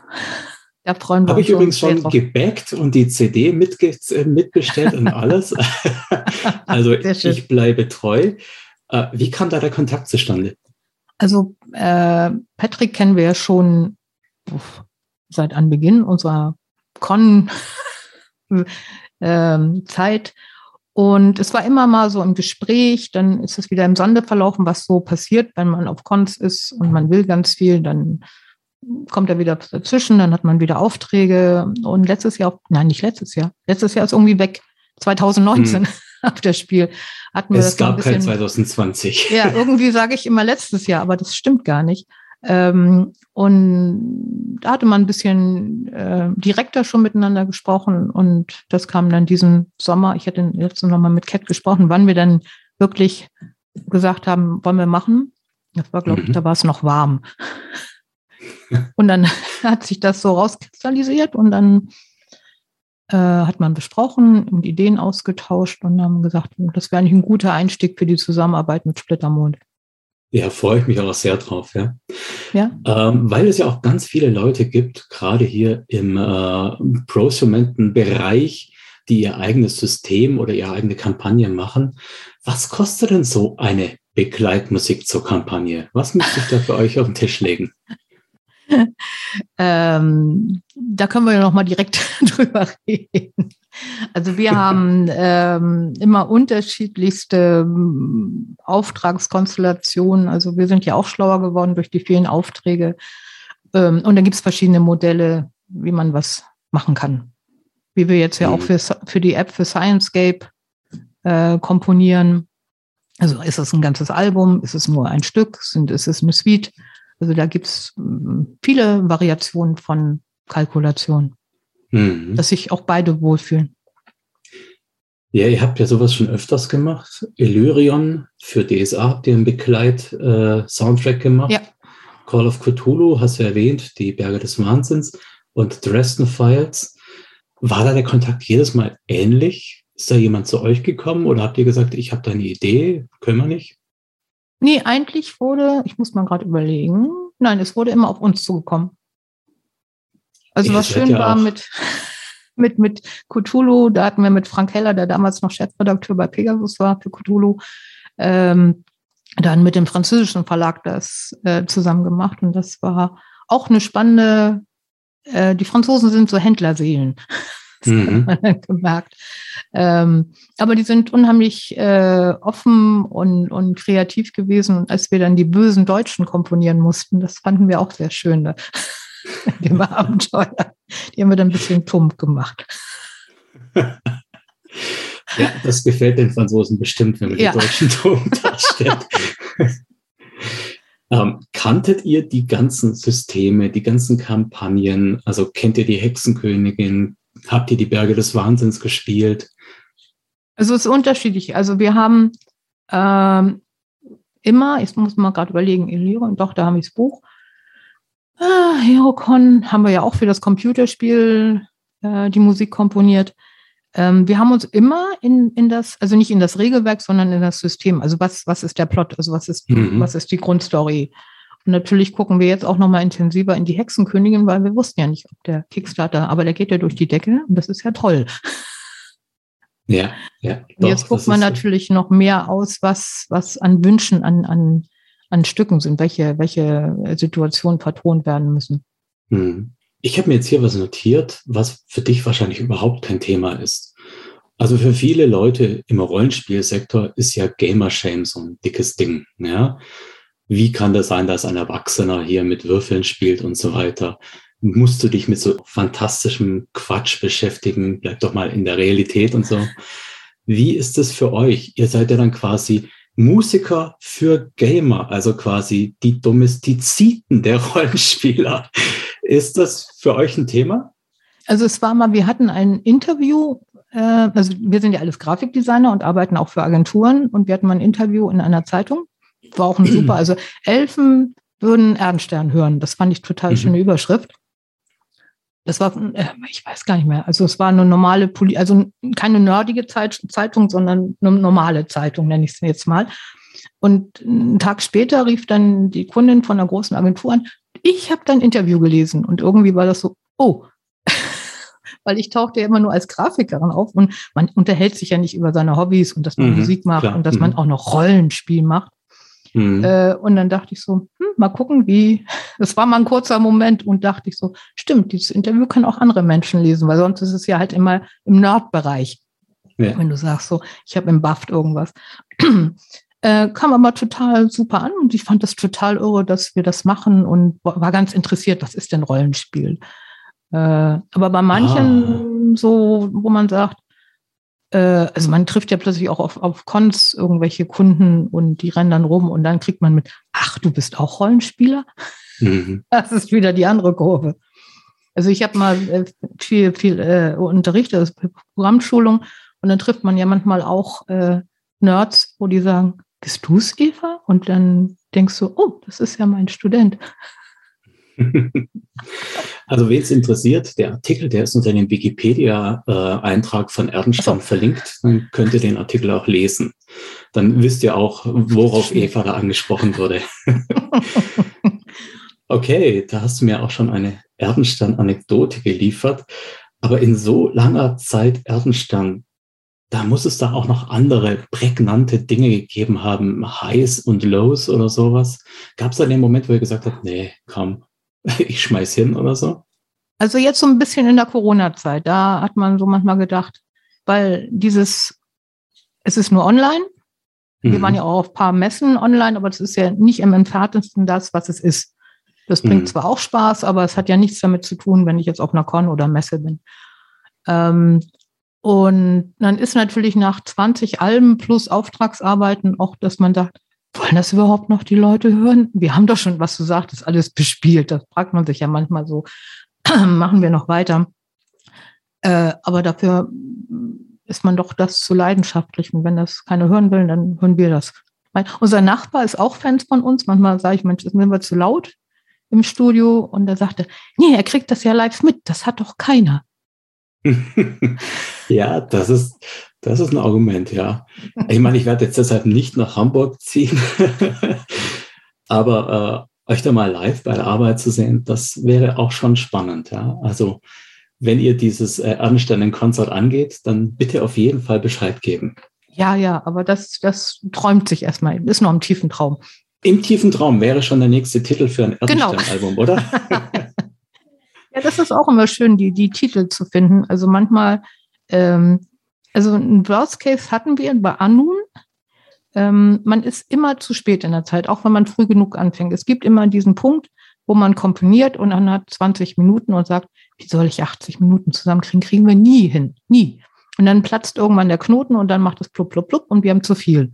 Da freuen wir Habe ich übrigens schon drauf. gebackt und die CD mitge äh, mitbestellt und alles. [LAUGHS] also ich bleibe treu. Äh, wie kam da der Kontakt zustande? Also äh, Patrick kennen wir ja schon uff, seit Anbeginn unserer Con-Zeit. [LAUGHS] Und es war immer mal so im Gespräch, dann ist es wieder im Sande verlaufen, was so passiert, wenn man auf Cons ist und man will ganz viel, dann kommt er wieder dazwischen, dann hat man wieder Aufträge. Und letztes Jahr, nein, nicht letztes Jahr, letztes Jahr ist irgendwie weg. 2019 hm. [LAUGHS] auf das Spiel hatten wir es das so ein gab kein bisschen- 2020. [LAUGHS] ja, irgendwie sage ich immer letztes Jahr, aber das stimmt gar nicht. Ähm, und da hatte man ein bisschen äh, direkter schon miteinander gesprochen und das kam dann diesen Sommer. Ich hatte letztens nochmal mit Cat gesprochen, wann wir dann wirklich gesagt haben, wollen wir machen. Das war, glaube ich, Mhm. da war es noch warm. Und dann [LAUGHS] hat sich das so rauskristallisiert und dann äh, hat man besprochen und Ideen ausgetauscht und haben gesagt, das wäre eigentlich ein guter Einstieg für die Zusammenarbeit mit Splittermond. Ja, freue ich mich auch sehr drauf, ja. Ja. Ähm, weil es ja auch ganz viele Leute gibt, gerade hier im äh, Prosumentenbereich, die ihr eigenes System oder ihre eigene Kampagne machen. Was kostet denn so eine Begleitmusik zur Kampagne? Was müsste ich da für euch auf den Tisch legen? [LAUGHS] [LAUGHS] Ähm, da können wir ja noch mal direkt [LAUGHS] drüber reden. Also wir haben ähm, immer unterschiedlichste ähm, Auftragskonstellationen. Also wir sind ja auch schlauer geworden durch die vielen Aufträge. Ähm, und dann gibt es verschiedene Modelle, wie man was machen kann. Wie wir jetzt ja auch Mhm. für, für die App für Sciencescape äh, komponieren. Also ist es ein ganzes Album? Ist es nur ein Stück? Sind, ist es eine Suite? Also da gibt es viele Variationen von Kalkulation, Mhm. dass sich auch beide wohlfühlen. Ja, ihr habt ja sowas schon öfters gemacht. Illyrion für DSA habt ihr einen Begleit-Soundtrack gemacht. Ja. Call of Cthulhu hast du erwähnt, die Berge des Wahnsinns und Dresden Files. War da der Kontakt jedes Mal ähnlich? Ist da jemand zu euch gekommen oder habt ihr gesagt, ich habe da eine Idee, können wir nicht? Nee, eigentlich wurde, ich muss mal gerade überlegen, nein, es wurde immer auf uns zugekommen. Also was schön ja war auch- mit, [LAUGHS] mit, mit Cthulhu, da hatten wir mit Frank Heller, der damals noch Chefredakteur bei Pegasus war für Cthulhu, ähm, dann mit dem französischen Verlag das äh, zusammen gemacht und das war auch eine spannende, äh, die Franzosen sind so Händlerseelen. [LAUGHS] Das Mhm. hat man dann gemerkt. Ähm, aber die sind unheimlich äh, offen und, und kreativ gewesen. Und als wir dann die bösen Deutschen komponieren mussten, das fanden wir auch sehr schön, ne? [LAUGHS] dem Abenteuer. Die haben wir dann ein bisschen tump gemacht. Ja, das gefällt den Franzosen bestimmt, wenn man Ja. die deutschen [LAUGHS] Ton darstellt. ähm, kanntet ihr die ganzen Systeme, die ganzen Kampagnen? Also kennt ihr die Hexenkönigin? Habt ihr die Berge des Wahnsinns gespielt? Also es ist unterschiedlich. Also wir haben ähm, immer, ich muss mal gerade überlegen, Illyrium, doch, da haben wir das Buch. Ah, Herocon haben wir ja auch für das Computerspiel äh, die Musik komponiert. Ähm, wir haben uns immer in, in das, also nicht in das Regelwerk, sondern in das System. Also was, was ist der Plot? Also was ist, Mhm. was ist die Grundstory? Und natürlich gucken wir jetzt auch nochmal intensiver in die Hexenkönigin, weil wir wussten ja nicht, ob der Kickstarter, aber der geht ja durch die Decke und das ist ja toll. [LAUGHS] Ja, ja. Und jetzt doch, guckt man ist- natürlich noch mehr aus, was, was an Wünschen, an, an, an Stücken sind, welche, welche Situationen vertont werden müssen. Hm. Ich habe mir jetzt hier was notiert, was für dich wahrscheinlich überhaupt kein Thema ist. Also für viele Leute im Rollenspielsektor ist ja Gamer-Shame so ein dickes Ding. Ja? Wie kann das sein, dass ein Erwachsener hier mit Würfeln spielt und so weiter? Musst du dich mit so fantastischem Quatsch beschäftigen? Bleib doch mal in der Realität und so. Wie ist es für euch? Ihr seid ja dann quasi Musiker für Gamer, also quasi die Domestiziten der [LAUGHS] Rollenspieler. Ist das für euch ein Thema? Also es war mal, wir hatten ein Interview, äh, also wir sind ja alles Grafikdesigner und arbeiten auch für Agenturen und wir hatten mal ein Interview in einer Zeitung. War auch ein super, also Elfen würden Erdenstern hören. Das fand ich total Mhm. schöne Überschrift. Das war, äh, ich weiß gar nicht mehr. Also es war eine normale, Poli also keine nerdige Zeit, Zeitung, sondern eine normale Zeitung, nenne ich es jetzt mal. Und einen Tag später rief dann die Kundin von einer großen Agentur an. Ich habe dann ein Interview gelesen und irgendwie war das so, oh, [LAUGHS] weil ich tauchte ja immer nur als Grafikerin auf und man unterhält sich ja nicht über seine Hobbys und dass man mhm, Musik macht klar. und dass mhm. man auch noch Rollenspiel macht. Mhm. Äh, und dann dachte ich so, hm, mal gucken, wie. [LAUGHS] Das war mal ein kurzer Moment und dachte ich so, stimmt, dieses Interview können auch andere Menschen lesen, weil sonst ist es ja halt immer im Nordbereich. Ja. Wenn du sagst so, ich habe im Buft irgendwas. [CLEARS THROAT] Äh, kam aber total super an und ich fand das total irre, dass wir das machen und war ganz interessiert, was ist denn Rollenspiel? Äh, aber bei manchen ah. so, wo man sagt, also man trifft ja plötzlich auch auf, auf Cons irgendwelche Kunden und die rennen dann rum und dann kriegt man mit, ach, du bist auch Rollenspieler? Mhm. [LAUGHS] Das ist wieder die andere Kurve. Also ich habe mal äh, viel, viel äh, unterrichtet, also Programmschulung, und dann trifft man ja manchmal auch äh, Nerds, wo die sagen, bist du es, Eva? Und dann denkst du, oh, das ist ja mein Student. [LAUGHS] Also wen es interessiert, der Artikel, der ist unter dem Wikipedia-Eintrag von Erdenstamm verlinkt. Dann könnt ihr den Artikel auch lesen. Dann wisst ihr auch, worauf Eva da angesprochen wurde. [LAUGHS] okay, da hast du mir auch schon eine Erdenstern-Anekdote geliefert. Aber in so langer Zeit Erdenstern, da muss es da auch noch andere prägnante Dinge gegeben haben, Highs und Lows oder sowas. Gab es da den Moment, wo ihr gesagt habt, nee, komm, [LAUGHS] ich schmeiß hin oder so? Also jetzt so ein bisschen in der Corona-Zeit, da hat man so manchmal gedacht, weil dieses, es ist nur online. Mhm. Wir waren ja auch auf ein paar Messen online, aber das ist ja nicht im entferntesten das, was es ist. Das bringt mhm. zwar auch Spaß, aber es hat ja nichts damit zu tun, wenn ich jetzt auf einer Con oder Messe bin. Ähm, und dann ist natürlich nach 20 Alben plus Auftragsarbeiten auch, dass man sagt, wollen das überhaupt noch die Leute hören? Wir haben doch schon, was du sagtest, alles bespielt. Das fragt man sich ja manchmal so, [CLEARS THROAT] machen wir noch weiter. Äh, aber dafür ist man doch das zu leidenschaftlich. Und wenn das keiner hören will, dann hören wir das. Weil unser Nachbar ist auch Fans von uns. Manchmal sage ich, Mensch, sind wir zu laut im Studio? Und er sagte, nee, er kriegt das ja live mit. Das hat doch keiner. [LAUGHS] ja, das ist, das ist ein Argument, ja. [LAUGHS] Ich meine, ich werde jetzt deshalb nicht nach Hamburg ziehen, [LAUGHS] aber äh, euch da mal live bei der Arbeit zu sehen, das wäre auch schon spannend, ja. Also, wenn ihr dieses äh, Konzert angeht, dann bitte auf jeden Fall Bescheid geben. Ja, ja, aber das, das träumt sich erstmal, ist noch im tiefen Traum. Im tiefen Traum wäre schon der nächste Titel für ein Erdenstern-Album, genau. oder? [LAUGHS] Ja, das ist auch immer schön, die, die Titel zu finden. Also manchmal, ähm, also ein Worst Case hatten wir bei Anun. Ähm, man ist immer zu spät in der Zeit, auch wenn man früh genug anfängt. Es gibt immer diesen Punkt, wo man komponiert und dann hat 20 Minuten und sagt, wie soll ich 80 Minuten zusammenkriegen? Kriegen wir nie hin, nie. Und dann platzt irgendwann der Knoten und dann macht es plupp, plupp, plupp und wir haben zu viel.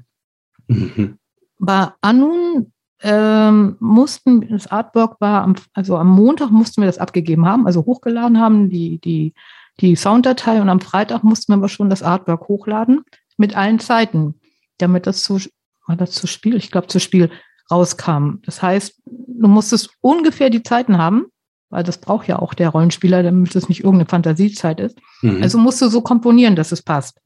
Mhm. Bei Anun ähm, mussten, das Artwork war, am, also am Montag mussten wir das abgegeben haben, also hochgeladen haben, die, die, die Sounddatei und am Freitag mussten wir aber schon das Artwork hochladen mit allen Zeiten, damit das zu, war das zu Spiel, ich glaube zu Spiel rauskam. Das heißt, du musstest ungefähr die Zeiten haben, weil das braucht ja auch der Rollenspieler, damit es nicht irgendeine Fantasiezeit ist. Mhm. Also musst du so komponieren, dass es passt.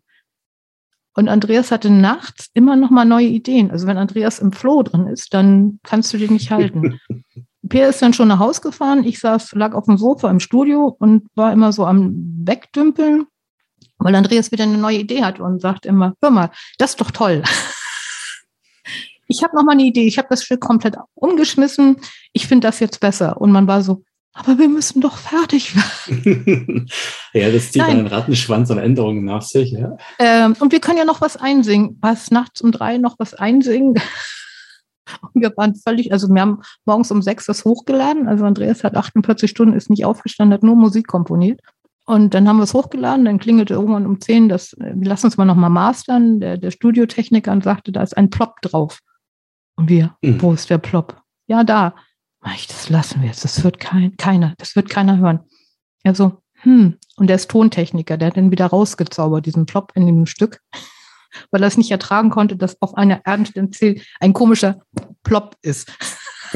Und Andreas hatte nachts immer noch mal neue Ideen. Also wenn Andreas im Flow drin ist, dann kannst du den nicht halten. [LAUGHS] Peer ist dann schon nach Hause gefahren. Ich saß, lag auf dem Sofa im Studio und war immer so am Wegdümpeln, weil Andreas wieder eine neue Idee hat und sagt immer, hör mal, das ist doch toll. [LAUGHS] Ich habe noch mal eine Idee. Ich habe das Stück komplett umgeschmissen. Ich finde das jetzt besser. Und man war so, aber wir müssen doch fertig werden. [LAUGHS] ja, das zieht einen Rattenschwanz an Änderungen nach sich. Ja. Ähm, und wir können ja noch was einsingen. Was nachts um drei noch was einsingen? Und [LAUGHS] wir waren völlig, also wir haben morgens um sechs das hochgeladen. Also Andreas hat 48 Stunden, ist nicht aufgestanden, hat nur Musik komponiert. Und dann haben wir es hochgeladen, dann klingelte irgendwann um zehn, das, wir lassen uns mal nochmal mastern. Der, der Studiotechniker und sagte, da ist ein Plop drauf. Und wir, mhm. wo ist der Plop? Ja, da ich, das lassen wir jetzt, das wird kein, keiner, das wird keiner hören. Also, hm, und der ist Tontechniker, der hat dann wieder rausgezaubert, diesen Plop in dem Stück, weil er es nicht ertragen konnte, dass auf einer Ernstenzähl ein komischer Plop ist. [LAUGHS]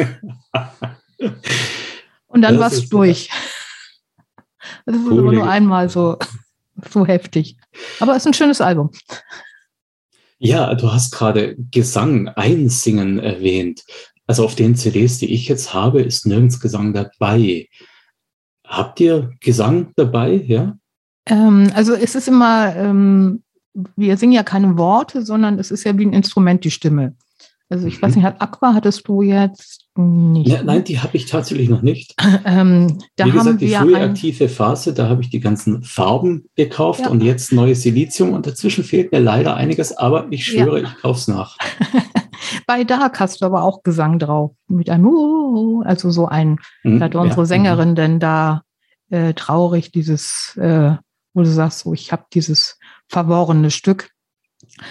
und dann war es durch. Das ist aber nur einmal so, so heftig. Aber es ist ein schönes Album. Ja, du hast gerade Gesang, Einsingen erwähnt. Also auf den CDs, die ich jetzt habe, ist nirgends Gesang dabei. Habt ihr Gesang dabei, ja? Ähm, also es ist immer, ähm, wir singen ja keine Worte, sondern es ist ja wie ein Instrument, die Stimme. Also ich mhm. weiß nicht, hat Aqua hattest du jetzt nicht? Ja, nein, die habe ich tatsächlich noch nicht. [CLEARS THROAT] Ähm, da Wie gesagt, die frühe aktive Phase, da habe ich die ganzen Farben gekauft ja. und jetzt neues Silizium und dazwischen fehlt mir leider einiges, aber ich schwöre, ja. ich kaufe es nach. [LAUGHS] Bei Dark hast du aber auch Gesang drauf. Mit einem, uh, also so ein, mhm, da hat unsere ja. Sängerin mhm. denn da äh, traurig dieses, äh, wo du sagst, so, ich habe dieses verworrene Stück.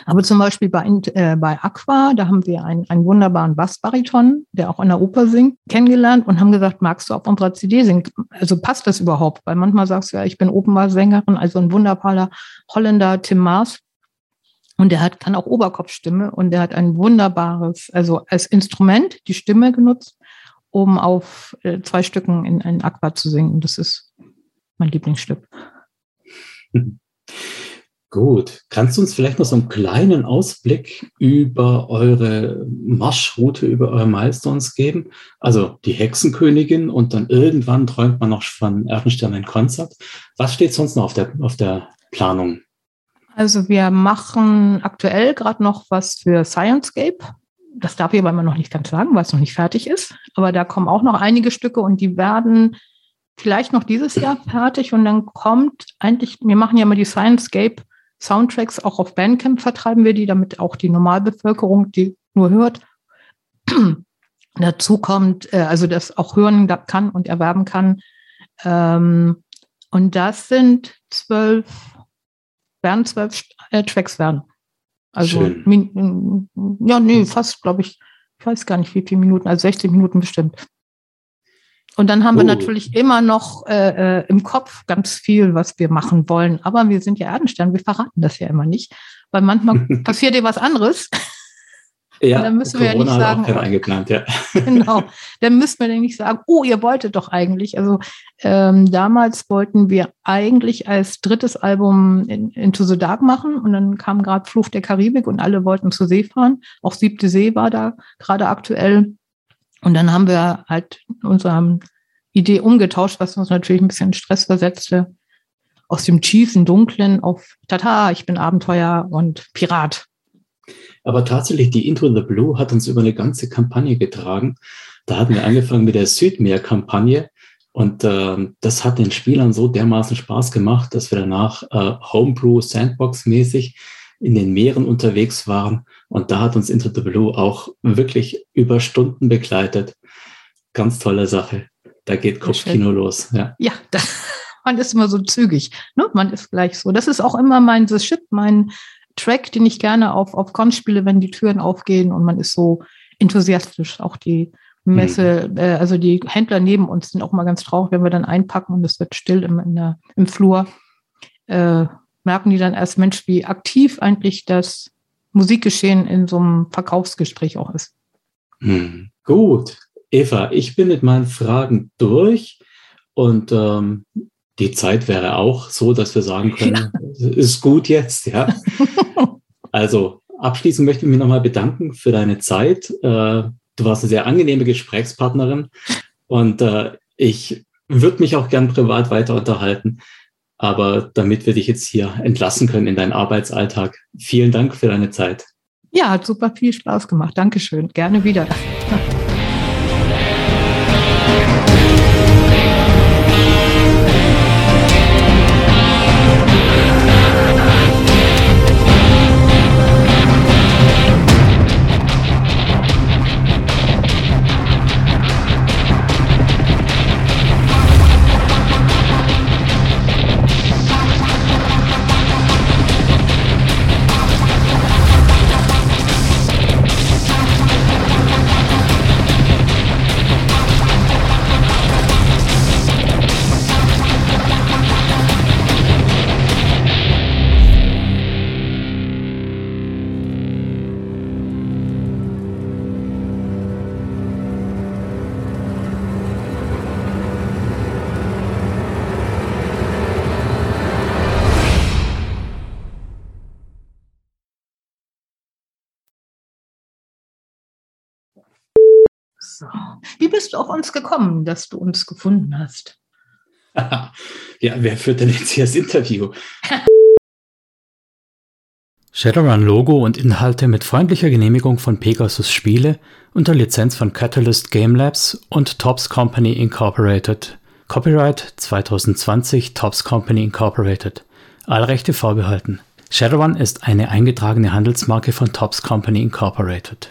Aber zum Beispiel bei, äh, bei Aqua, da haben wir einen, einen wunderbaren Bassbariton, der auch in der Oper singt, kennengelernt und haben gesagt, magst du auf unserer CD singen? Also passt das überhaupt? Weil manchmal sagst du ja, ich bin Opernballsängerin, also ein wunderbarer Holländer, Tim Maas. Und der hat, kann auch Oberkopfstimme und der hat ein wunderbares, also als Instrument die Stimme genutzt, um auf äh, zwei Stücken in, in Aqua zu singen. Das ist mein Lieblingsstück. [LAUGHS] Gut. Kannst du uns vielleicht noch so einen kleinen Ausblick über eure Marschroute, über eure Milestones geben? Also die Hexenkönigin und dann irgendwann träumt man noch von Erdenstern ein Konzert. Was steht sonst noch auf der, auf der Planung? Also wir machen aktuell gerade noch was für Sciencescape. Das darf ich aber immer noch nicht ganz sagen, weil es noch nicht fertig ist. Aber da kommen auch noch einige Stücke und die werden vielleicht noch dieses Jahr fertig und dann kommt eigentlich, wir machen ja immer die Sciencescape Soundtracks auch auf Bandcamp vertreiben wir die, damit auch die Normalbevölkerung die nur hört. [CLEARS THROAT] Dazu kommt, äh, also das auch hören kann und erwerben kann. Ähm, und das sind zwölf, werden zwölf äh, Tracks werden. Also, ja, nee, fast, glaube ich, ich weiß gar nicht, wie viele Minuten, also 60 Minuten bestimmt. Und dann haben oh. wir natürlich immer noch äh, äh, im Kopf ganz viel, was wir machen wollen. Aber wir sind ja Erdenstern, wir verraten das ja immer nicht, weil manchmal [LAUGHS] passiert dir was anderes. Ja, dann müssen Corona wir ja nicht sagen. Hat auch eingeplant, ja. [LAUGHS] genau. Dann müssen wir ja nicht sagen, oh, ihr wolltet doch eigentlich. Also ähm, damals wollten wir eigentlich als drittes Album in, Into the Dark machen und dann kam gerade Fluch der Karibik und alle wollten zur See fahren. Auch Siebte See war da gerade aktuell. Und dann haben wir halt unsere Idee umgetauscht, was uns natürlich ein bisschen Stress versetzte. Aus dem tiefen Dunklen auf Tata, ich bin Abenteuer und Pirat. Aber tatsächlich, die Into the Blue hat uns über eine ganze Kampagne getragen. Da hatten wir angefangen mit der Südmeer-Kampagne. Und äh, das hat den Spielern so dermaßen Spaß gemacht, dass wir danach äh, Homebrew Sandbox-mäßig in den Meeren unterwegs waren. Und da hat uns Into the Blue auch wirklich über Stunden begleitet. Ganz tolle Sache. Da geht Kopfkino los. Ja, ja [LAUGHS] man ist immer so zügig. Ne? Man ist gleich so. Das ist auch immer mein The Ship, mein Track, den ich gerne auf, auf Con spiele, wenn die Türen aufgehen und man ist so enthusiastisch. Auch die Messe, mhm. äh, also die Händler neben uns sind auch mal ganz traurig, wenn wir dann einpacken und es wird still im, der, im Flur. Äh, merken die dann erst, Mensch, wie aktiv eigentlich das Musikgeschehen in so einem Verkaufsgespräch auch ist. Hm, gut. Eva, ich bin mit meinen Fragen durch und ähm, die Zeit wäre auch so, dass wir sagen [LAUGHS] können, ja. ist gut jetzt, ja. [LAUGHS] also abschließend möchte ich mich nochmal bedanken für deine Zeit. Äh, du warst eine sehr angenehme Gesprächspartnerin und äh, ich würde mich auch gern privat weiter unterhalten. Aber damit wir dich jetzt hier entlassen können in deinen Arbeitsalltag, vielen Dank für deine Zeit. Ja, hat super viel Spaß gemacht. Dankeschön. Gerne wieder. Uns gekommen, dass du uns gefunden hast? [LAUGHS] ja, wer führt denn jetzt hier das Interview? [LAUGHS] Shadowrun Logo und Inhalte mit freundlicher Genehmigung von Pegasus Spiele unter Lizenz von Catalyst Game Labs und Tops Company Incorporated. Copyright 2020 Tops Company Incorporated. Alle Rechte vorbehalten. Shadowrun ist eine eingetragene Handelsmarke von Tops Company Incorporated.